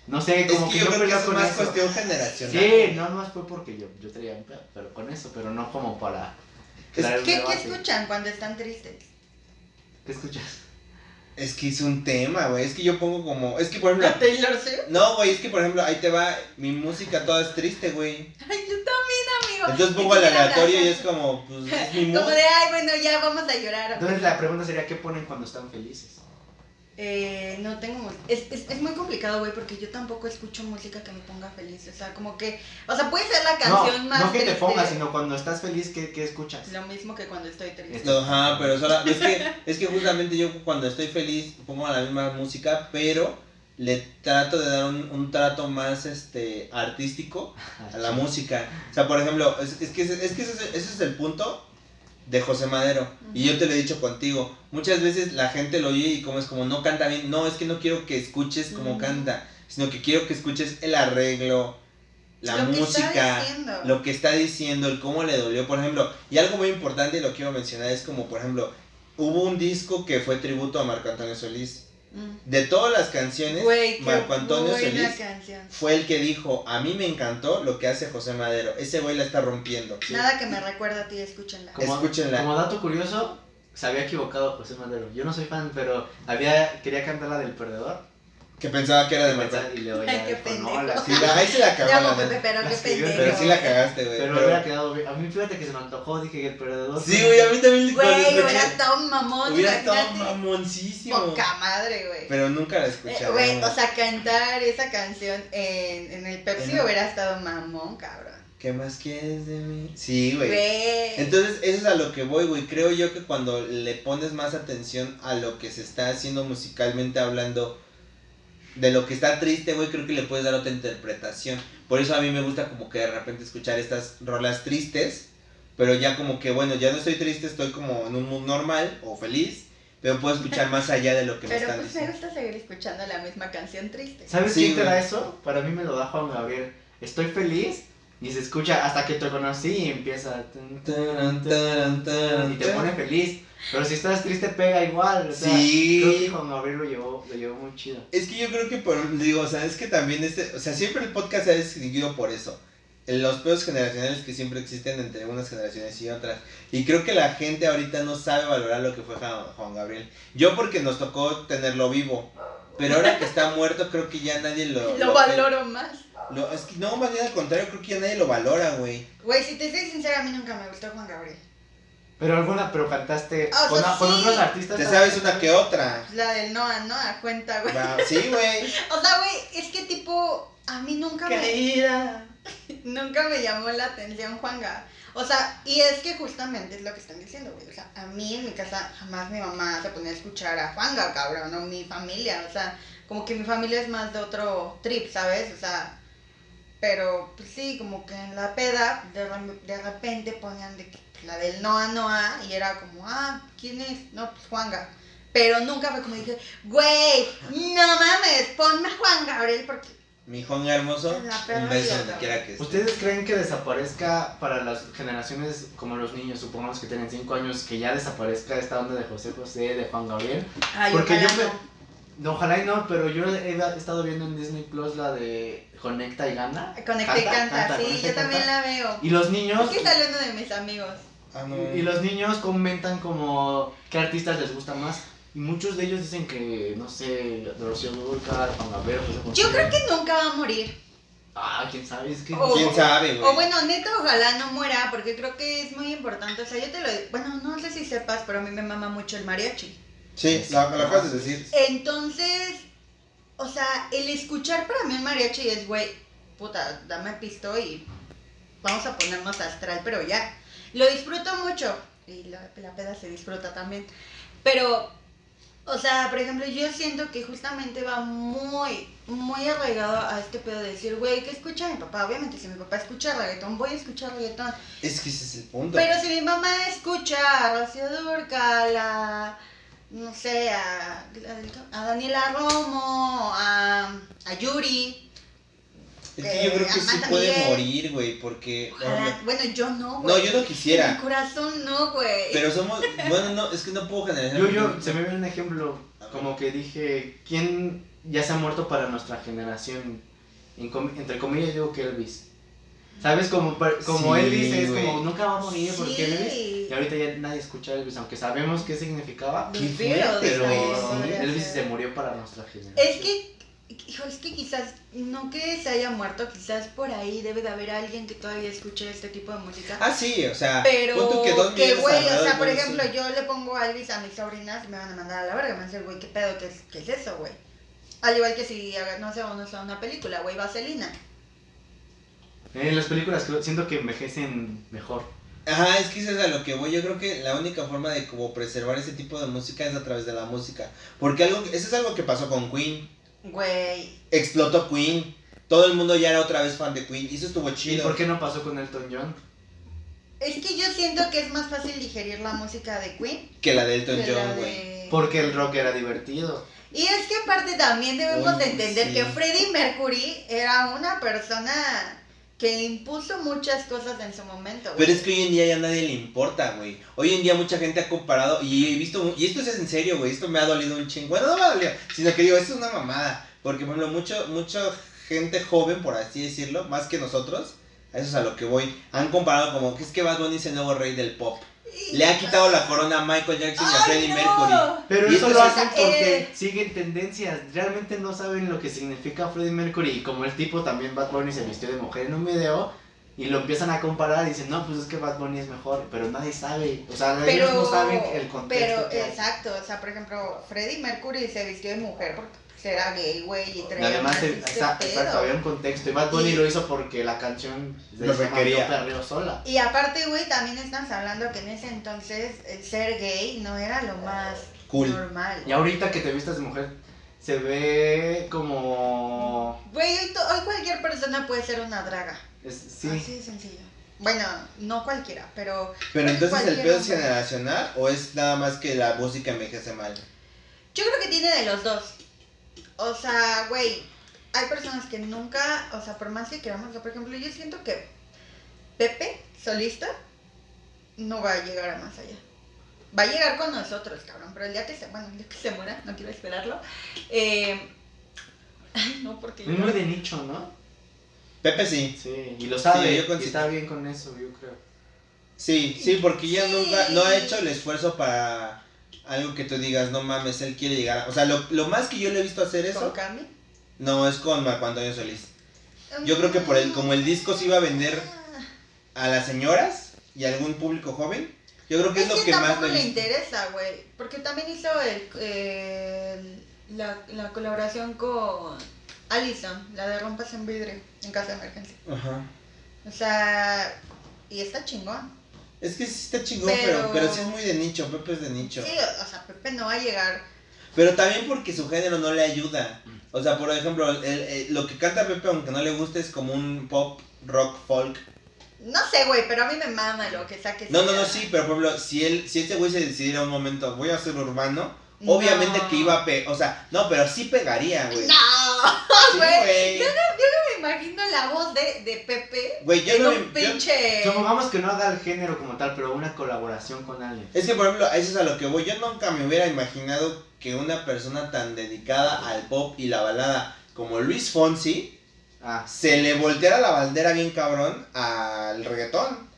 [SPEAKER 3] No sé,
[SPEAKER 1] Es
[SPEAKER 3] como
[SPEAKER 1] que
[SPEAKER 3] que,
[SPEAKER 1] yo
[SPEAKER 3] yo
[SPEAKER 1] creo que es
[SPEAKER 3] con
[SPEAKER 1] más
[SPEAKER 3] eso.
[SPEAKER 1] cuestión generacional.
[SPEAKER 3] Sí, no más fue porque yo, yo traía un pedo, pero con eso, pero no como para
[SPEAKER 1] Es-
[SPEAKER 2] ¿Qué, ¿Qué escuchan cuando están tristes?
[SPEAKER 3] ¿Qué escuchas?
[SPEAKER 1] Es que es un tema, güey. Es que yo pongo como. Es que por ejemplo.
[SPEAKER 2] ¿A Taylor Swift?
[SPEAKER 1] No, güey, es que por ejemplo, ahí te va. Mi música toda es triste, güey.
[SPEAKER 2] Ay, yo también, amigo.
[SPEAKER 1] Entonces pongo el aleatorio y es como. Pues es mi
[SPEAKER 2] Como
[SPEAKER 1] música.
[SPEAKER 2] de, ay, bueno, ya vamos a llorar.
[SPEAKER 3] Entonces la pregunta sería, ¿qué ponen cuando están felices?
[SPEAKER 2] Eh, no tengo es, es, es muy complicado, güey, porque yo tampoco escucho música que me ponga feliz. O sea, como que. O sea, puede ser la canción
[SPEAKER 3] No,
[SPEAKER 2] más.
[SPEAKER 3] no que te pongas, sino cuando estás feliz, ¿qué, qué escuchas?
[SPEAKER 2] Lo mismo que cuando estoy triste.
[SPEAKER 1] Ajá, pero es que, es que justamente yo cuando estoy feliz pongo la misma música, pero le trato de dar un, un trato más este artístico a la música. O sea, por ejemplo, es, es que, es que ese, ese es el punto de José Madero. Y yo te lo he dicho contigo. Muchas veces la gente lo oye y como es como no canta bien. No, es que no quiero que escuches como canta, sino que quiero que escuches el arreglo, la
[SPEAKER 2] Lo que
[SPEAKER 1] música,
[SPEAKER 2] diciendo.
[SPEAKER 1] lo que está diciendo, el cómo le dolió, por ejemplo. Y algo muy importante y lo quiero mencionar es como, por ejemplo, hubo un disco que fue tributo a Marco Antonio Solís.
[SPEAKER 2] Mm.
[SPEAKER 1] De todas las canciones,
[SPEAKER 2] Güey,
[SPEAKER 1] Marco Antonio Solís
[SPEAKER 2] canción.
[SPEAKER 1] fue el que dijo, a mí me encantó lo que hace José Madero. Ese güey la está rompiendo. ¿sí?
[SPEAKER 2] Nada que me recuerda a ti, escúchenla.
[SPEAKER 3] Como,
[SPEAKER 1] Escúchenla.
[SPEAKER 3] Como dato curioso, se había equivocado José Madero. Yo no soy fan, pero había, quería cantar la del perdedor.
[SPEAKER 1] Que pensaba que era de Marco
[SPEAKER 3] Y luego
[SPEAKER 2] Ay,
[SPEAKER 3] ya
[SPEAKER 2] qué
[SPEAKER 3] dijo, no,
[SPEAKER 2] pendejo.
[SPEAKER 3] la
[SPEAKER 1] Sí, la- ahí se la cagó,
[SPEAKER 2] Pepe,
[SPEAKER 1] neta.
[SPEAKER 2] pero qué pendejo.
[SPEAKER 1] Pero sí la cagaste, güey.
[SPEAKER 3] Pero
[SPEAKER 1] pero-
[SPEAKER 3] hubiera quedado bien. A mí fíjate que se me antojó, dije que el perdedor.
[SPEAKER 1] Sí, güey, a mí también
[SPEAKER 2] Güey, hubiera estado un mamón.
[SPEAKER 1] Hubiera estado mamoncísimo.
[SPEAKER 2] Poca madre, güey.
[SPEAKER 1] Pero nunca la
[SPEAKER 2] Eh,
[SPEAKER 1] escuché.
[SPEAKER 2] Güey, o sea, cantar esa canción en, en el Pepsi
[SPEAKER 1] En-
[SPEAKER 2] hubiera estado mamón, cabrón.
[SPEAKER 1] ¿Qué más quieres de mí? Sí, güey.
[SPEAKER 2] Güey.
[SPEAKER 1] Entonces, eso es a lo que voy, güey. Creo yo que cuando le pones más atención a lo que se está haciendo musicalmente hablando de lo que está triste, güey, creo que le puedes dar otra interpretación. Por eso a mí me gusta como que de repente escuchar estas rolas tristes, pero ya como que, bueno, ya no estoy triste, estoy como en un mood normal o feliz, pero puedo escuchar más allá de lo que me
[SPEAKER 2] Pero
[SPEAKER 1] están
[SPEAKER 2] pues me
[SPEAKER 1] diciendo.
[SPEAKER 2] gusta seguir escuchando la misma canción triste.
[SPEAKER 3] ¿Sabes
[SPEAKER 1] Sí,
[SPEAKER 3] quién te da eso? Para mí me lo da Juan Gabriel. Estoy feliz y se escucha hasta que te conocí y empieza. Y te pone feliz. Pero si estás triste, pega igual. O sea,
[SPEAKER 1] Sí.
[SPEAKER 3] Creo que Juan Gabriel lo llevó, lo llevó muy chido.
[SPEAKER 1] Es que yo creo que por, digo, o sea, es que también este, o sea, siempre el podcast se ha distinguido por eso. En los pedos generacionales que siempre existen entre unas generaciones y otras. Y creo que la gente ahorita no sabe valorar lo que fue Juan Juan Gabriel. Yo porque nos tocó tenerlo vivo. Pero ahora que está muerto, creo que ya nadie lo...
[SPEAKER 2] Lo valoro más.
[SPEAKER 1] lo- es que no, más bien al contrario, creo que ya nadie lo valora, güey.
[SPEAKER 2] Güey, si te soy sincera, a mí nunca me gustó Juan Gabriel.
[SPEAKER 3] Pero alguna, pero cantaste
[SPEAKER 2] Ah, o
[SPEAKER 3] con,
[SPEAKER 2] sea,
[SPEAKER 3] con
[SPEAKER 2] sí.
[SPEAKER 3] otros artistas.
[SPEAKER 1] Te
[SPEAKER 3] también.
[SPEAKER 1] sabes una que otra.
[SPEAKER 2] La del Noah, ¿no? A cuenta, güey.
[SPEAKER 1] Sí, güey.
[SPEAKER 2] O sea, güey, es que tipo, a mí nunca me,
[SPEAKER 1] Caída.
[SPEAKER 2] nunca me llamó la atención Juanga. O sea, y es que justamente es lo que están diciendo, güey. O sea, a mí en mi casa jamás mi mamá se ponía a escuchar a Juanga, cabrón, o mi familia. O sea, como que mi familia es más de otro trip, ¿sabes? O sea, pero pues sí, como que en la peda de, de repente ponían de que, la del Noah Noah y era como, ah, ¿quién es? No, pues Juanga. Pero nunca fue como dije, güey, no mames, ponme a Juan Gabriel porque
[SPEAKER 1] Mi Juan hermoso, un beso donde quiera que esté.
[SPEAKER 3] ¿Ustedes creen que desaparezca para las generaciones como los niños, supongamos que tienen 5 años, que ya desaparezca esta onda de José José, de Juan Gabriel?
[SPEAKER 2] Ay,
[SPEAKER 3] Porque yo me-
[SPEAKER 2] no.
[SPEAKER 3] No, ojalá y no, pero yo he estado viendo en Disney Plus la de Conecta y Gana.
[SPEAKER 2] Conecta y canta, sí,
[SPEAKER 3] conecta
[SPEAKER 2] yo también
[SPEAKER 3] canta.
[SPEAKER 2] la veo.
[SPEAKER 3] Y los niños.
[SPEAKER 2] Es que sale uno de mis amigos.
[SPEAKER 1] Ah, no.
[SPEAKER 3] Y los niños comentan como qué artistas les gusta más. Y muchos de ellos dicen que, no sé, Rocío Dúrcal, Juan Gabriel, José.
[SPEAKER 2] Yo creo que nunca va a morir.
[SPEAKER 3] Ah, quién sabe, es que.
[SPEAKER 2] O-
[SPEAKER 1] ¿Quién sabe,
[SPEAKER 2] O bueno, neta, ojalá no muera, porque creo que es muy importante. O sea, yo te lo Bueno, no sé si sepas, pero a mí me mama mucho el mariachi.
[SPEAKER 1] Sí, lo, lo acabas de decir.
[SPEAKER 2] Entonces, o sea, el escuchar para mí mariachi es, güey, puta, dame pisto y vamos a ponernos astral, pero ya. Lo disfruto mucho. Y la, la peda se disfruta también. Pero, o sea, por ejemplo, yo siento que justamente va muy, muy arraigado a este pedo de decir, güey, ¿qué escucha mi papá? Obviamente, si mi papá escucha reggaetón, voy a escuchar reggaetón.
[SPEAKER 1] Es que ese es el punto.
[SPEAKER 2] Pero si mi mamá escucha a Rocío Durcal, a, no sé, a, a Daniela Romo, a, a Yuri,
[SPEAKER 1] Es que yo creo que sí puede
[SPEAKER 2] Miguel.
[SPEAKER 1] morir, güey, porque...
[SPEAKER 2] ojalá, bueno, yo no,
[SPEAKER 1] No,
[SPEAKER 2] güey.
[SPEAKER 1] yo no
[SPEAKER 2] Mi
[SPEAKER 1] quisiera.
[SPEAKER 2] corazón no, güey.
[SPEAKER 1] Pero somos... Bueno, no, es que no puedo generalizar.
[SPEAKER 3] Yo, yo, se me viene un ejemplo, como que dije, ¿quién ya se ha muerto para nuestra generación? En com- entre comillas digo que Elvis. ¿Sabes? Como, como
[SPEAKER 1] Sí,
[SPEAKER 3] Elvis es
[SPEAKER 1] güey.
[SPEAKER 3] como, nunca va a morir porque
[SPEAKER 2] Sí.
[SPEAKER 3] Elvis. Y ahorita ya nadie escucha a Elvis, aunque sabemos qué significaba.
[SPEAKER 1] Qué
[SPEAKER 3] Pero
[SPEAKER 2] podría
[SPEAKER 3] Elvis
[SPEAKER 2] ser.
[SPEAKER 3] se murió para nuestra generación.
[SPEAKER 2] Es que, hijo, es que quizás, no que se haya muerto, quizás por ahí debe de haber alguien que todavía escuche este tipo de música.
[SPEAKER 1] Ah, sí, o sea...
[SPEAKER 2] Pero
[SPEAKER 1] que
[SPEAKER 2] güey, o sea, por ejemplo,
[SPEAKER 1] sí.
[SPEAKER 2] yo le pongo a Elvis a mis sobrinas y me van a mandar a la verga. Me van a decir, güey, ¿qué pedo? ¿Qué es, qué es eso, güey? Al igual que si, no sé, uno sea una película, güey, Vaselina.
[SPEAKER 3] En las películas siento que envejecen mejor.
[SPEAKER 1] Ajá, es que eso es a lo que voy. Yo creo que la única forma de como preservar ese tipo de música es a través de la música. Porque algo, eso es algo que pasó con Queen.
[SPEAKER 2] Güey.
[SPEAKER 1] Explotó Queen. Todo el mundo ya era otra vez fan de Queen. Y eso estuvo
[SPEAKER 3] ¿Y
[SPEAKER 1] chido.
[SPEAKER 3] por qué no pasó con Elton John?
[SPEAKER 2] Es que yo siento que es más fácil digerir la música de Queen
[SPEAKER 1] Que la de Elton John, güey.
[SPEAKER 2] de...
[SPEAKER 3] Porque el rock era divertido.
[SPEAKER 2] Y es que aparte también debemos
[SPEAKER 1] Uy,
[SPEAKER 2] de entender
[SPEAKER 1] sí.
[SPEAKER 2] que Freddie Mercury era una persona que impuso muchas cosas en su momento.
[SPEAKER 1] Pero es que hoy en día ya nadie le importa, güey. Hoy en día mucha gente ha comparado y he visto, y esto es en serio, güey, esto me ha dolido un chingo. Bueno, no me ha dolido, sino que digo, esto es una mamada. Porque, por ejemplo, mucho, mucha gente joven, por así decirlo, más que nosotros, a eso es a lo que voy, han comparado como que es que Bad Bunny es el nuevo rey del pop. Le ha quitado la corona a Michael Jackson y a
[SPEAKER 2] ¡Ay,
[SPEAKER 1] Freddie
[SPEAKER 2] no!
[SPEAKER 1] Mercury.
[SPEAKER 3] Pero
[SPEAKER 1] Y
[SPEAKER 3] eso lo hacen porque
[SPEAKER 2] eh.
[SPEAKER 3] siguen tendencias. Realmente no saben lo que significa Freddie Mercury. Y como el tipo también Bad Bunny se vistió de mujer en un video. Y lo empiezan a comparar y dicen, no, pues es que Bad Bunny es mejor. Pero nadie sabe. O sea,
[SPEAKER 2] Pero,
[SPEAKER 3] ellos no saben el contexto.
[SPEAKER 2] pero exacto, o sea, por ejemplo, Freddie Mercury se vistió de mujer porque era gay, güey, y
[SPEAKER 3] Y
[SPEAKER 2] traía
[SPEAKER 3] además, exacto, había un contexto. Y Bad Bunny
[SPEAKER 2] Y-
[SPEAKER 3] lo hizo porque la canción
[SPEAKER 1] Lo requería.
[SPEAKER 3] Perreo sola.
[SPEAKER 2] Y aparte, güey, también estamos hablando que en ese entonces el ser gay no era lo más
[SPEAKER 1] Cool.
[SPEAKER 2] normal.
[SPEAKER 3] Y ahorita que te vistas de mujer, se ve como.
[SPEAKER 2] Güey, hoy, cualquier persona puede ser una draga.
[SPEAKER 3] es- sí.
[SPEAKER 2] Así de sencillo. Bueno, no cualquiera, pero
[SPEAKER 1] Pero entonces el pedo es generacional o es nada más que la música envejece mal.
[SPEAKER 2] yo creo que tiene de los dos. O sea, güey, hay personas que nunca, o sea, por más que queramos, o sea, por ejemplo, yo siento que Pepe, solista, no va a llegar a más allá. Va a llegar con nosotros, cabrón, pero el día que se, bueno, el día que se muera, no quiero esperarlo. Eh, ay, no, porque
[SPEAKER 3] Es muy de nicho, ¿no?
[SPEAKER 1] Pepe sí.
[SPEAKER 3] Sí, y lo sabe.
[SPEAKER 1] Sí, yo
[SPEAKER 3] y está bien con eso, yo creo.
[SPEAKER 1] Sí, sí, porque ya
[SPEAKER 2] Sí.
[SPEAKER 1] nunca, no ha hecho el esfuerzo para algo que tú digas, no mames, él quiere llegar. a-". O sea, lo, lo más que yo le he visto hacer
[SPEAKER 2] con
[SPEAKER 1] eso,
[SPEAKER 2] Cami.
[SPEAKER 1] no es con Marco Antonio Solís. Yo creo que por el, como el disco se iba a vender a las señoras y a algún público joven, yo creo que es,
[SPEAKER 2] Es
[SPEAKER 1] lo
[SPEAKER 2] que
[SPEAKER 1] más le
[SPEAKER 2] interesa, güey. Porque también hizo el, el- la, la colaboración con Allison, la de Rompas en Vidrio, en caso de emergencia.
[SPEAKER 1] Ajá.
[SPEAKER 2] O sea, y está chingón.
[SPEAKER 1] Es que sí está chingón, pero...
[SPEAKER 2] Pero-
[SPEAKER 1] Pero, sí es muy de nicho, Pepe es de nicho.
[SPEAKER 2] Sí, o sea, Pepe no va a llegar.
[SPEAKER 1] Pero también porque su género no le ayuda. O sea, por ejemplo, el- el- lo que canta Pepe, aunque no le guste, es como un pop, rock, folk.
[SPEAKER 2] No sé, güey, pero a mí me mama lo que saque.
[SPEAKER 1] No, no, no, sí, pero por ejemplo, si él, si este güey se decidiera un momento, voy a ser urbano,
[SPEAKER 2] No.
[SPEAKER 1] obviamente que iba a pe, o sea, no, pero sí pegaría, güey.
[SPEAKER 2] No,
[SPEAKER 1] Sí,
[SPEAKER 2] güey.
[SPEAKER 1] güey.
[SPEAKER 2] me imagino la voz de, de Pepe
[SPEAKER 1] Güey, yo
[SPEAKER 2] en
[SPEAKER 1] no
[SPEAKER 2] un
[SPEAKER 1] me- yo-
[SPEAKER 2] pinche.
[SPEAKER 3] Supongamos que no haga el género como tal, pero una colaboración con alguien.
[SPEAKER 1] Es que, por ejemplo, eso es a lo que voy. Yo nunca me hubiera imaginado que una persona tan dedicada al pop y la balada como Luis Fonsi
[SPEAKER 3] Ah,
[SPEAKER 1] se le volteara la bandera bien cabrón al reggaetón.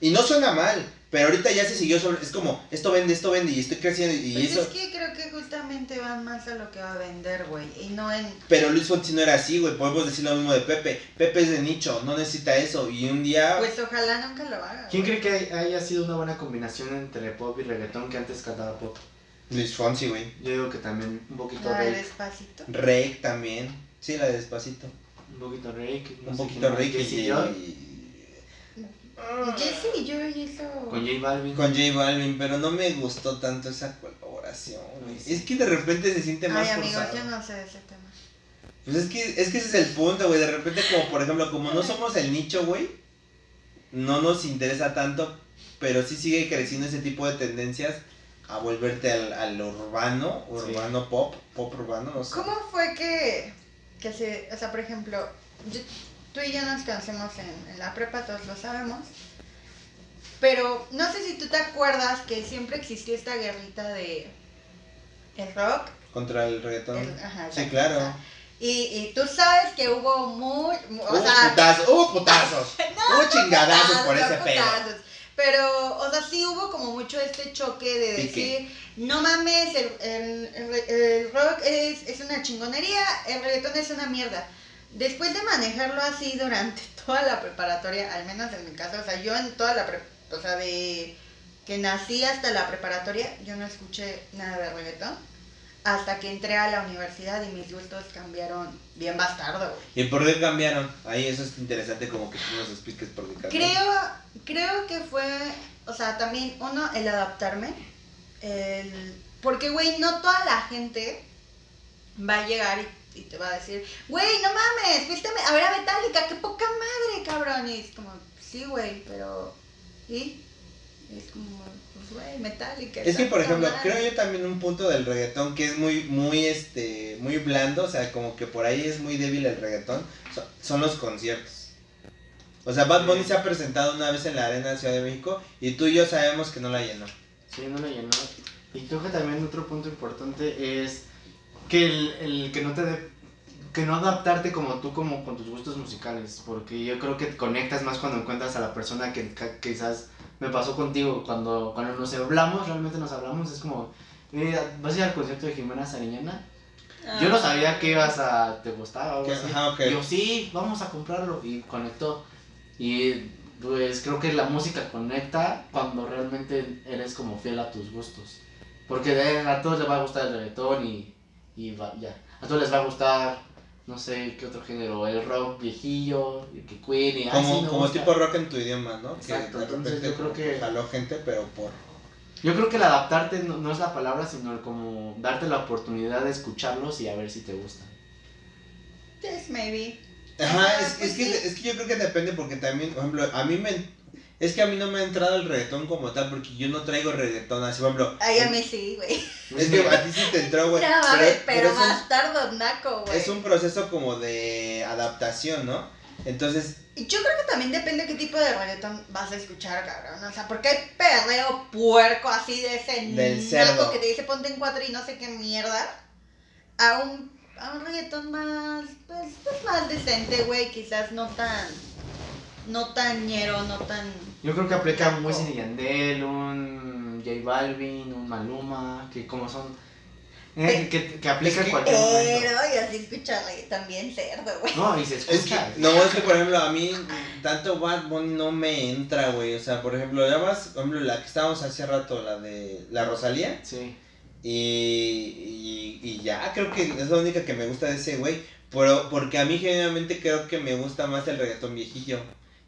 [SPEAKER 1] Y no suena mal. Pero ahorita ya se siguió sobre, es como, esto vende, esto vende y estoy creciendo y
[SPEAKER 2] Pues
[SPEAKER 1] eso.
[SPEAKER 2] es que creo que justamente van más a lo que va a vender, güey. Y no en.
[SPEAKER 1] Pero Luis Fonsi no era así, güey. Podemos decir lo mismo de Pepe. Pepe es de nicho, no necesita eso. Y un día.
[SPEAKER 2] Pues ojalá nunca lo haga.
[SPEAKER 3] ¿Quién
[SPEAKER 2] güey.
[SPEAKER 3] cree que haya sido una buena combinación entre pop y reggaetón que antes cantaba pop?
[SPEAKER 1] Luis Fonsi, güey.
[SPEAKER 3] Yo digo que también un poquito
[SPEAKER 2] La de
[SPEAKER 3] Rake.
[SPEAKER 2] despacito.
[SPEAKER 1] Rake también. Sí, la de despacito.
[SPEAKER 3] Un poquito Rake. no
[SPEAKER 1] un poquito Rake y, y-
[SPEAKER 2] Jesse y yo eso.
[SPEAKER 3] Con J Balvin.
[SPEAKER 1] Con J Balvin, pero no me gustó tanto esa colaboración, güey. Es que de repente se siente más
[SPEAKER 2] Ay, amigos,
[SPEAKER 1] forzado.
[SPEAKER 2] yo no sé de ese tema.
[SPEAKER 1] Pues es que, es que ese es el punto, güey. De repente, como por ejemplo, como no somos el nicho, güey, no nos interesa tanto, pero sí sigue creciendo ese tipo de tendencias a volverte al, al urbano,
[SPEAKER 3] Sí.
[SPEAKER 1] urbano pop, pop urbano, no sé.
[SPEAKER 2] ¿Cómo fue que, que se, o sea, por ejemplo, yo- tú y yo nos conocemos en, en la prepa, todos lo sabemos, pero no sé si tú te acuerdas que siempre existió esta guerrita de el rock,
[SPEAKER 1] Contra el reggaetón.
[SPEAKER 2] el- ajá,
[SPEAKER 1] sí, claro.
[SPEAKER 2] y, y tú sabes que hubo muy, o
[SPEAKER 1] Hubo
[SPEAKER 2] sea,
[SPEAKER 1] putazos, hubo putazos. hubo chingadazos por ese
[SPEAKER 2] no
[SPEAKER 1] pedo.
[SPEAKER 2] putazos. Pero, o sea, sí hubo como mucho este choque de decir, no mames, el, el- el- el rock es, es una chingonería, el reggaetón es una mierda. Después de manejarlo así durante toda la preparatoria, al menos en mi caso, o sea, yo en toda la pre- o sea, de que nací hasta la preparatoria, yo no escuché nada de reggaetón. Hasta que entré a la universidad y mis gustos cambiaron bien bastardo, güey.
[SPEAKER 1] ¿Y por qué cambiaron? Ahí eso es interesante como que tú nos expliques por qué cambiaron.
[SPEAKER 2] Creo, creo que fue, o sea, también uno, el adaptarme. El, porque, güey, no toda la gente va a llegar y, y te va a decir, güey, no mames, fuiste a ver a Metallica, qué poca madre, cabrón. Y es como, sí, güey, pero, ¿y? Es como, pues, güey, Metallica.
[SPEAKER 1] Es que por ejemplo,
[SPEAKER 2] madre".
[SPEAKER 1] creo yo también un punto del reggaetón que es muy, muy, este, muy blando, o sea, como que por ahí es muy débil el reggaetón, son, son los conciertos. O sea, Bad Bunny se ha presentado una vez en la Arena de Ciudad de México y tú y yo sabemos que no la llenó.
[SPEAKER 3] Sí, no lo llenó. Y creo que también otro punto importante es que el, el que no te dé- que no adaptarte como tú como con tus gustos musicales, porque yo creo que conectas más cuando encuentras a la persona que ca- quizás me pasó contigo cuando cuando nos hablamos, realmente nos hablamos, es como "Eh, ¿vas a ir al concierto de Jimena Sariñana? Yo no sabía que ibas a te gustaba o algo
[SPEAKER 1] Que-
[SPEAKER 3] así.
[SPEAKER 1] ajá, ok.
[SPEAKER 3] Y Yo sí, vamos a comprarlo y conectó. Y pues creo que la música conecta cuando realmente eres como fiel a tus gustos. Porque de- a todos les va a gustar el reggaetón y, y va- ya. A todos les va a gustar, no sé qué otro género, el rock viejillo, y que Queen y ay, sí
[SPEAKER 1] Como, como
[SPEAKER 3] gusta.
[SPEAKER 1] tipo rock en tu idioma, ¿no?
[SPEAKER 3] Exacto,
[SPEAKER 1] que
[SPEAKER 3] entonces yo creo
[SPEAKER 1] como
[SPEAKER 3] que-
[SPEAKER 1] jaló gente, pero por...
[SPEAKER 3] Yo creo que el adaptarte no, no es la palabra, sino el como darte la oportunidad de escucharlos y a ver si te gustan.
[SPEAKER 2] Yes, maybe.
[SPEAKER 1] Ajá,
[SPEAKER 2] Ajá,
[SPEAKER 1] es,
[SPEAKER 2] pues
[SPEAKER 1] es, que,
[SPEAKER 2] sí.
[SPEAKER 1] es que yo creo que depende porque también, por ejemplo, a mí me... Es que a mí no me ha entrado el reggaetón como tal porque yo no traigo reggaetón así, por ejemplo...
[SPEAKER 2] Ay, a mí sí, güey.
[SPEAKER 1] Es que a ti sí te entró, güey.
[SPEAKER 2] No mames, pero,
[SPEAKER 1] es un-
[SPEAKER 2] bastardo naco, güey.
[SPEAKER 1] es un proceso como de adaptación, ¿no? Entonces,
[SPEAKER 2] Y Yo creo que también depende qué tipo de reggaetón vas a escuchar, cabrón. O sea, porque hay perreo puerco así de ese
[SPEAKER 1] Del
[SPEAKER 2] naco
[SPEAKER 1] cerdo.
[SPEAKER 2] que te dice ponte en cuatro y no sé qué mierda. A un, a un reggaetón más, pues, pues más decente, güey. Quizás no tan, no tan ñero, no tan...
[SPEAKER 3] Yo creo que aplica muy Wisin y Yandel, un J Balvin, un Maluma, que como son... eh, que, que aplica
[SPEAKER 1] Es que-
[SPEAKER 3] en cualquier momento.
[SPEAKER 2] Pero, y así escucha bien cerdo, güey.
[SPEAKER 3] No, y se
[SPEAKER 1] es que,
[SPEAKER 3] escucha.
[SPEAKER 1] no, es que por ejemplo a mí tanto Bad Bunny no me entra, güey. O sea, por ejemplo, ya más, por ejemplo, la que estábamos hace rato, la de la Rosalía.
[SPEAKER 3] Sí.
[SPEAKER 1] Y, y, y ya, creo que es la única que me gusta de ese güey. Pero porque a mí genuinamente creo que me gusta más el reggaetón viejillo.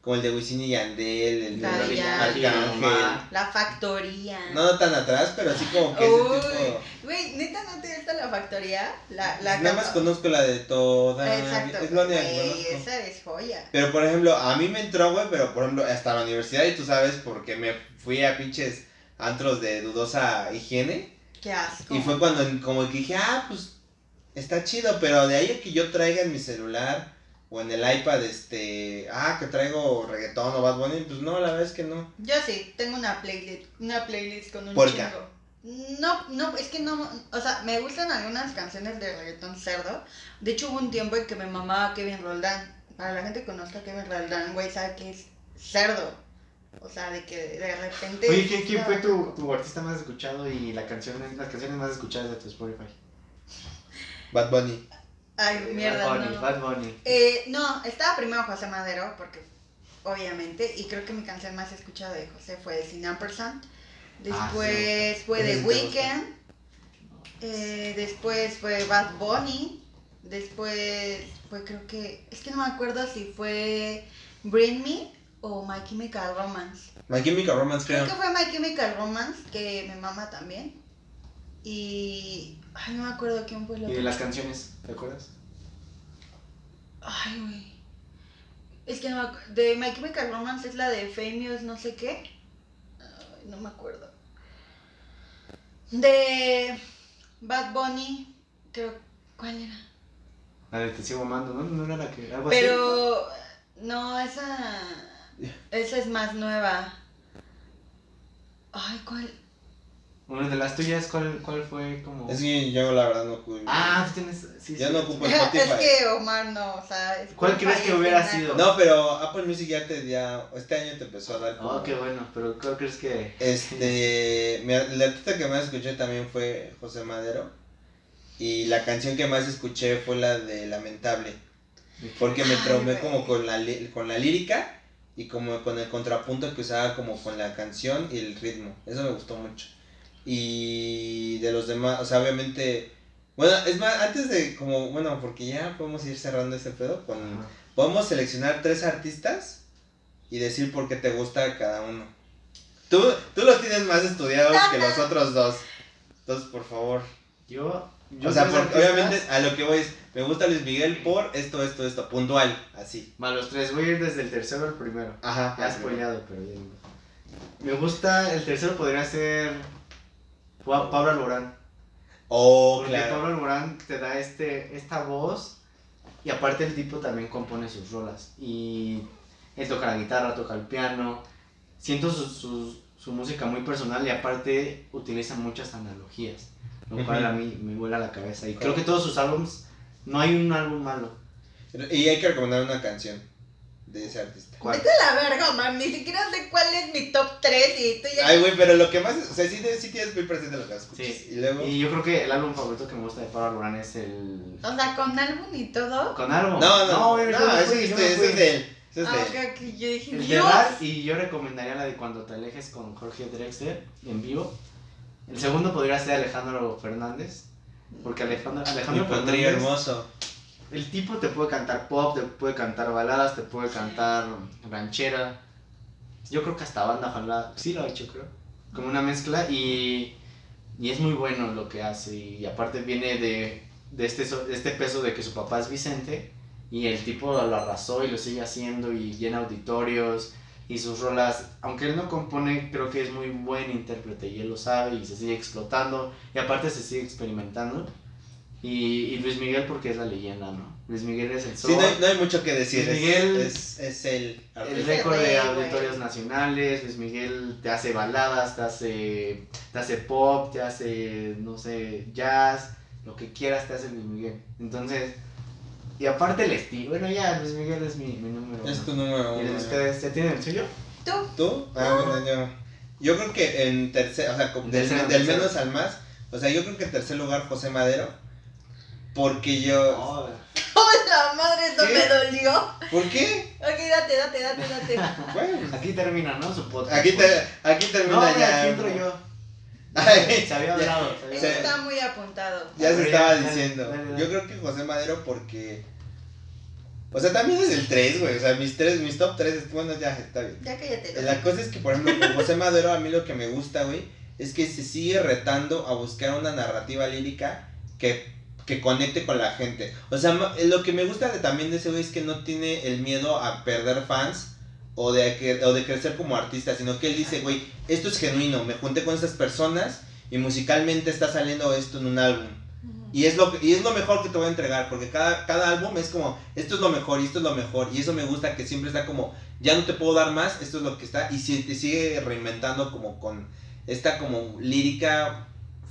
[SPEAKER 1] Como el de Wisin y Yandel, el de Arcángel.
[SPEAKER 2] La factoría.
[SPEAKER 1] No, tan atrás, pero así como que ese
[SPEAKER 2] Uy,
[SPEAKER 1] tipo.
[SPEAKER 2] güey, neta, ¿no te gusta la factoría? La, la
[SPEAKER 1] Nada más conozco la de toda.
[SPEAKER 2] Exacto.
[SPEAKER 1] Es la única que conozco.
[SPEAKER 2] esa es joya.
[SPEAKER 1] Pero por ejemplo, a mí me entró, güey, pero por ejemplo, hasta la universidad, y tú sabes, porque me fui a pinches antros de dudosa higiene.
[SPEAKER 2] Qué asco.
[SPEAKER 1] Y fue cuando como que dije, ah, pues está chido, pero de ahí a que yo traiga en mi celular o en el iPad, este, ah, que traigo reggaetón o Bad Bunny, pues no, la verdad es que no.
[SPEAKER 2] Yo sí, tengo una playlist, una playlist con un
[SPEAKER 1] ¿Por qué?
[SPEAKER 2] chingo. No, no, es que no, o sea, me gustan algunas canciones de reggaetón cerdo. De hecho, hubo un tiempo en que me mamaba Kevin Roldán. Para la gente que conozca a Kevin Roldán, güey, sabe que es cerdo. O sea, de que de repente...
[SPEAKER 3] Oye, ¿quién, quién fue tu, tu artista más escuchado y la canción, las canciones más escuchadas de tu Spotify?
[SPEAKER 1] Bad Bunny.
[SPEAKER 2] Ay, mierda,
[SPEAKER 3] Bad Bunny,
[SPEAKER 2] no.
[SPEAKER 3] Bad Bunny.
[SPEAKER 2] Eh, no, estaba primero José Madero, porque obviamente, y creo que mi canción más escuchada de José fue Sin Ampersand. Después fue The
[SPEAKER 1] sí.
[SPEAKER 2] Weeknd. Eh, después fue Bad Bunny. Después fue, creo que, es que no me acuerdo si fue Bring Me o My Chemical Romance.
[SPEAKER 1] My Chemical Romance,
[SPEAKER 2] Creo
[SPEAKER 1] creo.
[SPEAKER 2] que fue My Chemical Romance, que me mama también. Y. Ay, no me acuerdo quién fue el
[SPEAKER 3] Y de las canciones, ¿te acuerdas?
[SPEAKER 2] Ay, güey. Es que no me acu- De My Chemical Romance es la de Famous no sé qué. Ay, no me acuerdo. De Bad Bunny, creo. ¿Cuál era?
[SPEAKER 3] La de Te sigo amando, ¿no? No era la que. Algo así.
[SPEAKER 2] Pero. No, esa. Esa es más nueva. Ay, ¿cuál?
[SPEAKER 3] Una de las tuyas, ¿cuál, cuál fue como.?
[SPEAKER 1] Es que yo la verdad no ocupo.
[SPEAKER 3] Ah, tú tienes. Sí,
[SPEAKER 1] Yo
[SPEAKER 3] sí.
[SPEAKER 1] no ocupo
[SPEAKER 2] es
[SPEAKER 1] Spotify.
[SPEAKER 2] que Omar no, o sea.
[SPEAKER 3] ¿Cuál crees que
[SPEAKER 2] es
[SPEAKER 3] hubiera sido?
[SPEAKER 1] No, pero Apple Music ya te ya este año te empezó a dar como
[SPEAKER 3] Oh, qué bueno, pero ¿cuál crees que.?
[SPEAKER 1] Este, mi, la artista que más escuché también fue José Madero y la canción que más escuché fue la de Lamentable, porque me traumé como con la con la lírica y como con el contrapunto que usaba como con la canción y el ritmo. Eso me gustó mucho. Y de los demás, o sea, obviamente bueno, es más, antes de como, bueno, porque ya podemos ir cerrando este pedo con
[SPEAKER 3] Ajá.
[SPEAKER 1] Podemos seleccionar tres artistas y decir por qué te gusta cada uno. Tú, tú los tienes más estudiados que los otros dos. Entonces, por favor.
[SPEAKER 3] Yo. yo
[SPEAKER 1] o sea,
[SPEAKER 3] tres
[SPEAKER 1] porque
[SPEAKER 3] artistas-
[SPEAKER 1] obviamente a lo que voy es, me gusta Luis Miguel por esto, esto, esto, puntual, así.
[SPEAKER 3] Va, los tres, voy a ir desde el tercero al primero.
[SPEAKER 1] Ajá.
[SPEAKER 3] Ya spoileado, pero ya. Me gusta, el tercero podría ser. Pa- Pablo Alborán.
[SPEAKER 1] Oh,
[SPEAKER 3] Porque
[SPEAKER 1] claro.
[SPEAKER 3] Pablo Alborán te da este, esta voz y aparte el tipo también compone sus rolas. Y él toca la guitarra, toca el piano. Siento su, su, su música muy personal y aparte utiliza muchas analogías, lo cual a mí me vuela la cabeza. Y creo que todos sus álbums, no hay un álbum malo.
[SPEAKER 1] Y hay que recomendar una canción de ese artista.
[SPEAKER 3] ¿Cuál?
[SPEAKER 2] Vete a la verga, Omar. Ni siquiera sé cuál es mi top 3 y tú ya.
[SPEAKER 1] Ay, güey, pero lo que más, o sea, sí, te- sí tienes muy presente lo que escuchas.
[SPEAKER 3] Sí.
[SPEAKER 1] Y luego...
[SPEAKER 3] Y yo creo que el álbum favorito que me gusta de Pablo Alborán es el...
[SPEAKER 2] O sea, con álbum y todo.
[SPEAKER 3] ¿Con álbum?
[SPEAKER 1] No, no, no,
[SPEAKER 3] güey, yo me
[SPEAKER 1] ese es de- ese es de él.
[SPEAKER 2] Ah,
[SPEAKER 1] de él.
[SPEAKER 2] ok, ok, yo dije,
[SPEAKER 3] El de y yo recomendaría la de Cuando te alejes con Jorge Drexler en vivo. El segundo podría ser Alejandro Fernández. Porque Alejandro, Alejandro
[SPEAKER 1] potrillo
[SPEAKER 3] Fernández,
[SPEAKER 1] hermoso.
[SPEAKER 3] El tipo te puede cantar pop, te puede cantar baladas, te puede cantar ranchera. Yo creo que hasta banda, ojalá. Sí lo ha hecho, creo. Como una mezcla y, y es muy bueno lo que hace. Y aparte viene de, de, este, de este peso de que su papá es Vicente y el tipo lo arrasó y lo sigue haciendo y llena auditorios y sus rolas, aunque él no compone, creo que es muy buen intérprete y él lo sabe y se sigue explotando y aparte se sigue experimentando. Y, y Luis Miguel porque es la leyenda, ¿no? Luis Miguel es el sol,
[SPEAKER 1] Sí, no hay, no hay mucho que decir.
[SPEAKER 3] Luis
[SPEAKER 1] es-
[SPEAKER 3] Miguel-
[SPEAKER 1] es, es el
[SPEAKER 3] el récord de auditorios nacionales, Luis Miguel te hace baladas, te hace, te hace pop, te hace, no sé, jazz, lo que quieras te hace Luis Miguel. Entonces, y aparte el estilo, bueno ya, Luis Miguel es mi, mi número
[SPEAKER 1] Es
[SPEAKER 3] uno.
[SPEAKER 1] tu número
[SPEAKER 3] ¿Y
[SPEAKER 1] uno.
[SPEAKER 3] de ustedes ya tienen el suyo?
[SPEAKER 2] Tú.
[SPEAKER 1] ¿Tú? Ah, bueno, yo. Yo creo que en tercer, o sea, como del, menos al más, o sea, yo creo que en tercer lugar José Madero, porque yo...
[SPEAKER 3] Oh,
[SPEAKER 2] ¡Oh, la madre!
[SPEAKER 1] ¿Qué?
[SPEAKER 2] me dolió.
[SPEAKER 1] ¿Por qué?
[SPEAKER 2] Ok, date, date, date, date.
[SPEAKER 1] Bueno, pues,
[SPEAKER 3] aquí termina, ¿no? Su podcast.
[SPEAKER 1] aquí, te, aquí termina
[SPEAKER 3] No,
[SPEAKER 1] ya.
[SPEAKER 3] aquí entro yo.
[SPEAKER 1] Ay,
[SPEAKER 3] Se había
[SPEAKER 1] ya-
[SPEAKER 3] hablado. se había hablado.
[SPEAKER 2] está muy apuntado.
[SPEAKER 1] Ya se estaba
[SPEAKER 3] ya, dale,
[SPEAKER 1] diciendo.
[SPEAKER 3] dale, dale.
[SPEAKER 1] Yo creo que José Madero porque... O sea, también es el 3, güey. O sea, mis tres, mis top 3, bueno, ya está bien.
[SPEAKER 2] Ya cállate.
[SPEAKER 1] La cosa es que, por ejemplo, con José Madero, a mí lo que me gusta, güey, es que se sigue retando a buscar una narrativa lírica que, que conecte con la gente. O sea, lo que me gusta de, también de ese güey es que no tiene el miedo a perder fans o de, que, o de crecer como artista, sino que él dice, güey, esto es genuino, me junté con estas personas y musicalmente está saliendo esto en un álbum. Y es, lo, y es lo mejor que te voy a entregar, porque cada, cada álbum es como, esto es lo mejor y esto es lo mejor. Y eso me gusta que siempre está como, ya no te puedo dar más, esto es lo que está. Y si te sigue reinventando como con esta como lírica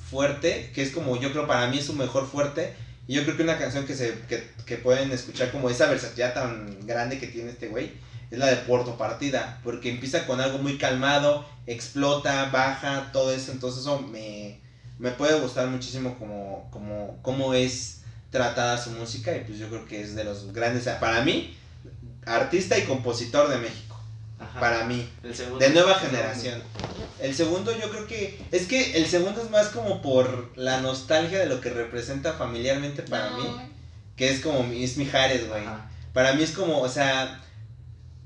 [SPEAKER 1] fuerte, que es como, yo creo para mí es su mejor fuerte. Y yo creo que una canción que, se, que, pueden escuchar como esa versatilidad tan grande que tiene este güey, es la de Puerto Partida, porque empieza con algo muy calmado, explota, baja, todo eso, entonces eso me, me puede gustar muchísimo como, como, cómo es tratada su música y pues yo creo que es de los grandes, para mí, artista y compositor de México.
[SPEAKER 3] Ajá.
[SPEAKER 1] Para mí,
[SPEAKER 3] El segundo.
[SPEAKER 1] de nueva generación. El segundo yo creo que es que el segundo es más como por la nostalgia de lo que representa familiarmente para
[SPEAKER 2] No,
[SPEAKER 1] mí, que es como mi- es Mijares, güey. Para mí es como, o sea,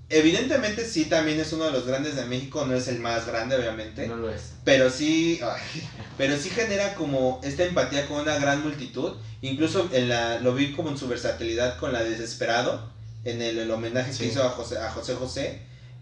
[SPEAKER 1] evidentemente sí también es uno de los grandes de México, no es el más grande obviamente,
[SPEAKER 3] No lo es.
[SPEAKER 1] pero sí, ay, pero sí genera como esta empatía con una gran multitud, incluso en la, lo vi como en su versatilidad con la de Desesperado, en el, el homenaje
[SPEAKER 3] Sí.
[SPEAKER 1] que hizo a José, a José José,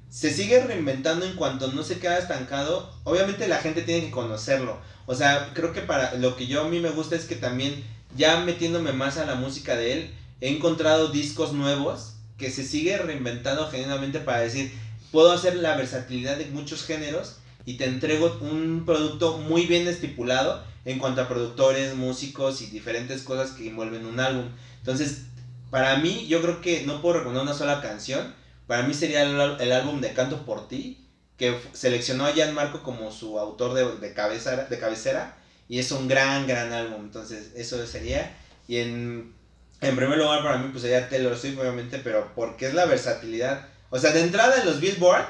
[SPEAKER 1] se sigue reinventando en cuanto no se queda estancado, obviamente la gente tiene que conocerlo, o sea, creo que para lo que yo a mí me gusta es que también ya metiéndome más a la música de él, he encontrado discos nuevos que se sigue reinventando genuinamente para decir, puedo hacer la versatilidad de muchos géneros y te entrego un producto muy bien estipulado en cuanto a productores, músicos y diferentes cosas que envuelven un álbum. Entonces, para mí, yo creo que no puedo recomendar una sola canción. Para mí sería el, el álbum de Canto por Ti, que seleccionó a Jan Marco como su autor de, de, cabeza, de cabecera. Y es un gran, gran álbum. Entonces, eso sería. Y en, en primer lugar, para mí, pues sería Taylor Swift, obviamente, pero porque es la versatilidad. O sea, de entrada en los Billboard,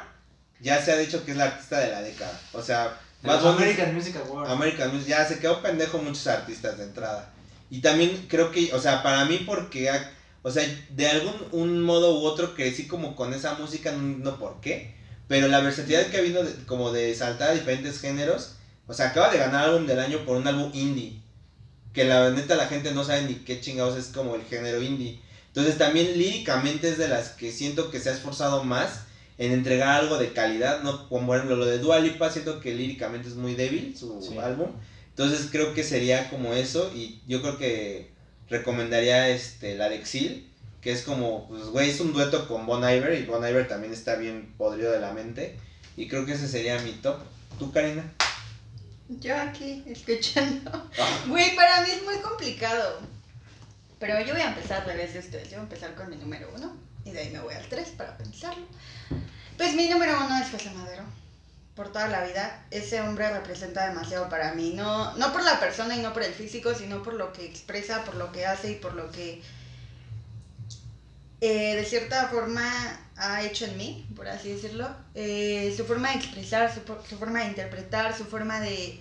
[SPEAKER 1] ya se ha dicho que es la artista de la década. O sea, Bunny-
[SPEAKER 3] American Music Awards.
[SPEAKER 1] American Music, ya se quedó pendejo muchos artistas de entrada. Y también creo que, o sea, para mí porque, ha- o sea, de algún un modo u otro crecí como con esa música, no, por qué, pero la versatilidad que ha habido de- como de saltar a diferentes géneros, o sea, acaba de ganar álbum del año por un álbum indie, que la neta la gente no sabe ni qué chingados es como el género indie. Entonces también líricamente es de las que siento que se ha esforzado más en entregar algo de calidad, no como por ejemplo lo de Dua Lipa, siento que líricamente es muy débil su
[SPEAKER 3] Sí.
[SPEAKER 1] álbum. Entonces creo que sería como eso y yo creo que recomendaría este la de Exil, que es como pues güey, es un dueto con Bon Iver y Bon Iver también está bien podrido de la mente y creo que ese sería mi top. ¿Tú, Karina?
[SPEAKER 2] Yo aquí escuchando.
[SPEAKER 1] Ah,
[SPEAKER 2] Güey, para mí es muy complicado. Pero yo voy a empezar al revés de ustedes. Yo voy a empezar con mi número uno. Y de ahí me voy al tres para pensarlo. Pues mi número uno es José Madero. Por toda la vida. Ese hombre representa demasiado para mí. No, no por la persona y no por el físico, sino por lo que expresa, por lo que hace y por lo que eh, de cierta forma ha hecho en mí, por así decirlo. Eh, su forma de expresar, su, su forma de interpretar, su forma de,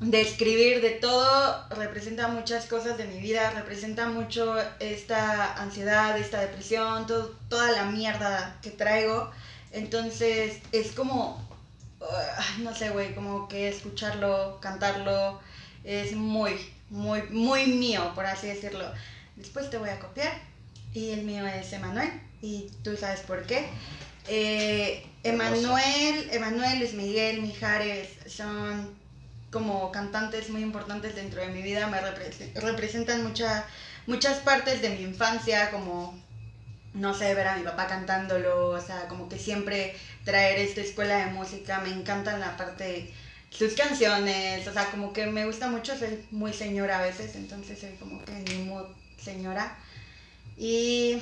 [SPEAKER 2] de escribir, de todo, representa muchas cosas de mi vida, representa mucho esta ansiedad, esta depresión, todo- toda la mierda que traigo. Entonces es como, uh, no sé, güey, como que escucharlo, cantarlo, es muy, muy, muy mío, por así decirlo. Después te voy a copiar y el mío es Emanuel y tú sabes por qué. Eh, Emanuel, Emanuel, Luis Miguel, Mijares son como cantantes muy importantes dentro de mi vida, me repre- representan mucha, muchas partes de mi infancia, como, no sé, ver a mi papá cantándolo, o sea, como que siempre traer esta escuela de música, me encantan la parte, sus canciones, o sea, como que me gusta mucho, soy muy señora a veces, entonces soy como que mi mood señora. Y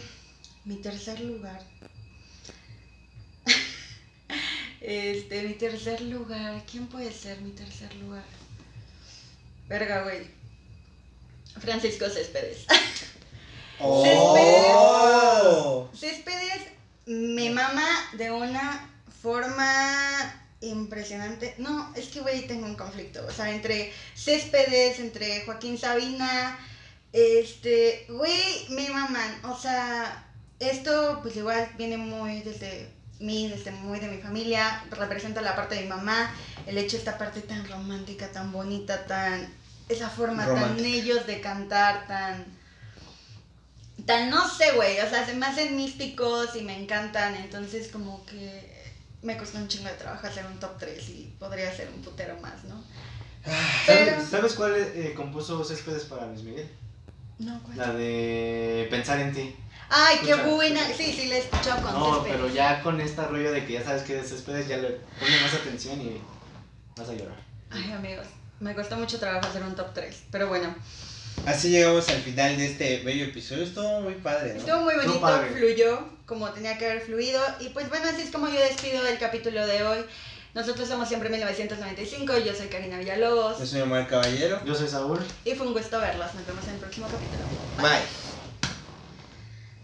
[SPEAKER 2] mi tercer lugar. Este, mi tercer lugar. ¿Quién puede ser mi tercer lugar? Verga, güey. Francisco Céspedes.
[SPEAKER 1] ¡Oh!
[SPEAKER 2] Céspedes me mama de una forma impresionante. No, es que, güey, tengo un conflicto. O sea, entre Céspedes, entre Joaquín Sabina, este, güey, me maman. O sea, esto, pues igual viene muy desde mí, desde muy de mi familia. Representa la parte de mi mamá. El hecho de esta parte tan romántica, tan bonita, tan. Esa forma tan ellos de cantar, tan tan no sé, güey, o sea, se me hacen místicos y me encantan, entonces como que me costó un chingo de trabajo hacer un top 3 y podría ser un putero más, ¿no? Pero...
[SPEAKER 3] ¿Sabes, sabes cuál eh, compuso Céspedes para Luis Miguel?
[SPEAKER 2] No, ¿cuál?
[SPEAKER 3] La de Pensar en ti.
[SPEAKER 2] Ay, qué buena. Sí, sí, la he escuchado con
[SPEAKER 3] No,
[SPEAKER 2] Céspedes.
[SPEAKER 3] pero ya con este rollo de que ya sabes que es Céspedes, ya le pone más atención y vas a llorar.
[SPEAKER 2] Ay, amigos, me costó mucho trabajo hacer un top 3, pero bueno.
[SPEAKER 1] Así llegamos al final de este bello episodio. Estuvo muy padre, ¿no?
[SPEAKER 2] Estuvo muy bonito, fluyó como tenía que haber fluido. Y pues bueno, así es como yo despido el capítulo de hoy. Nosotros somos siempre 1995, yo soy Karina Villalobos.
[SPEAKER 1] Yo soy Omar Caballero.
[SPEAKER 3] Yo soy Saúl.
[SPEAKER 2] Y fue un gusto verlos. Nos vemos en el próximo capítulo.
[SPEAKER 1] Bye.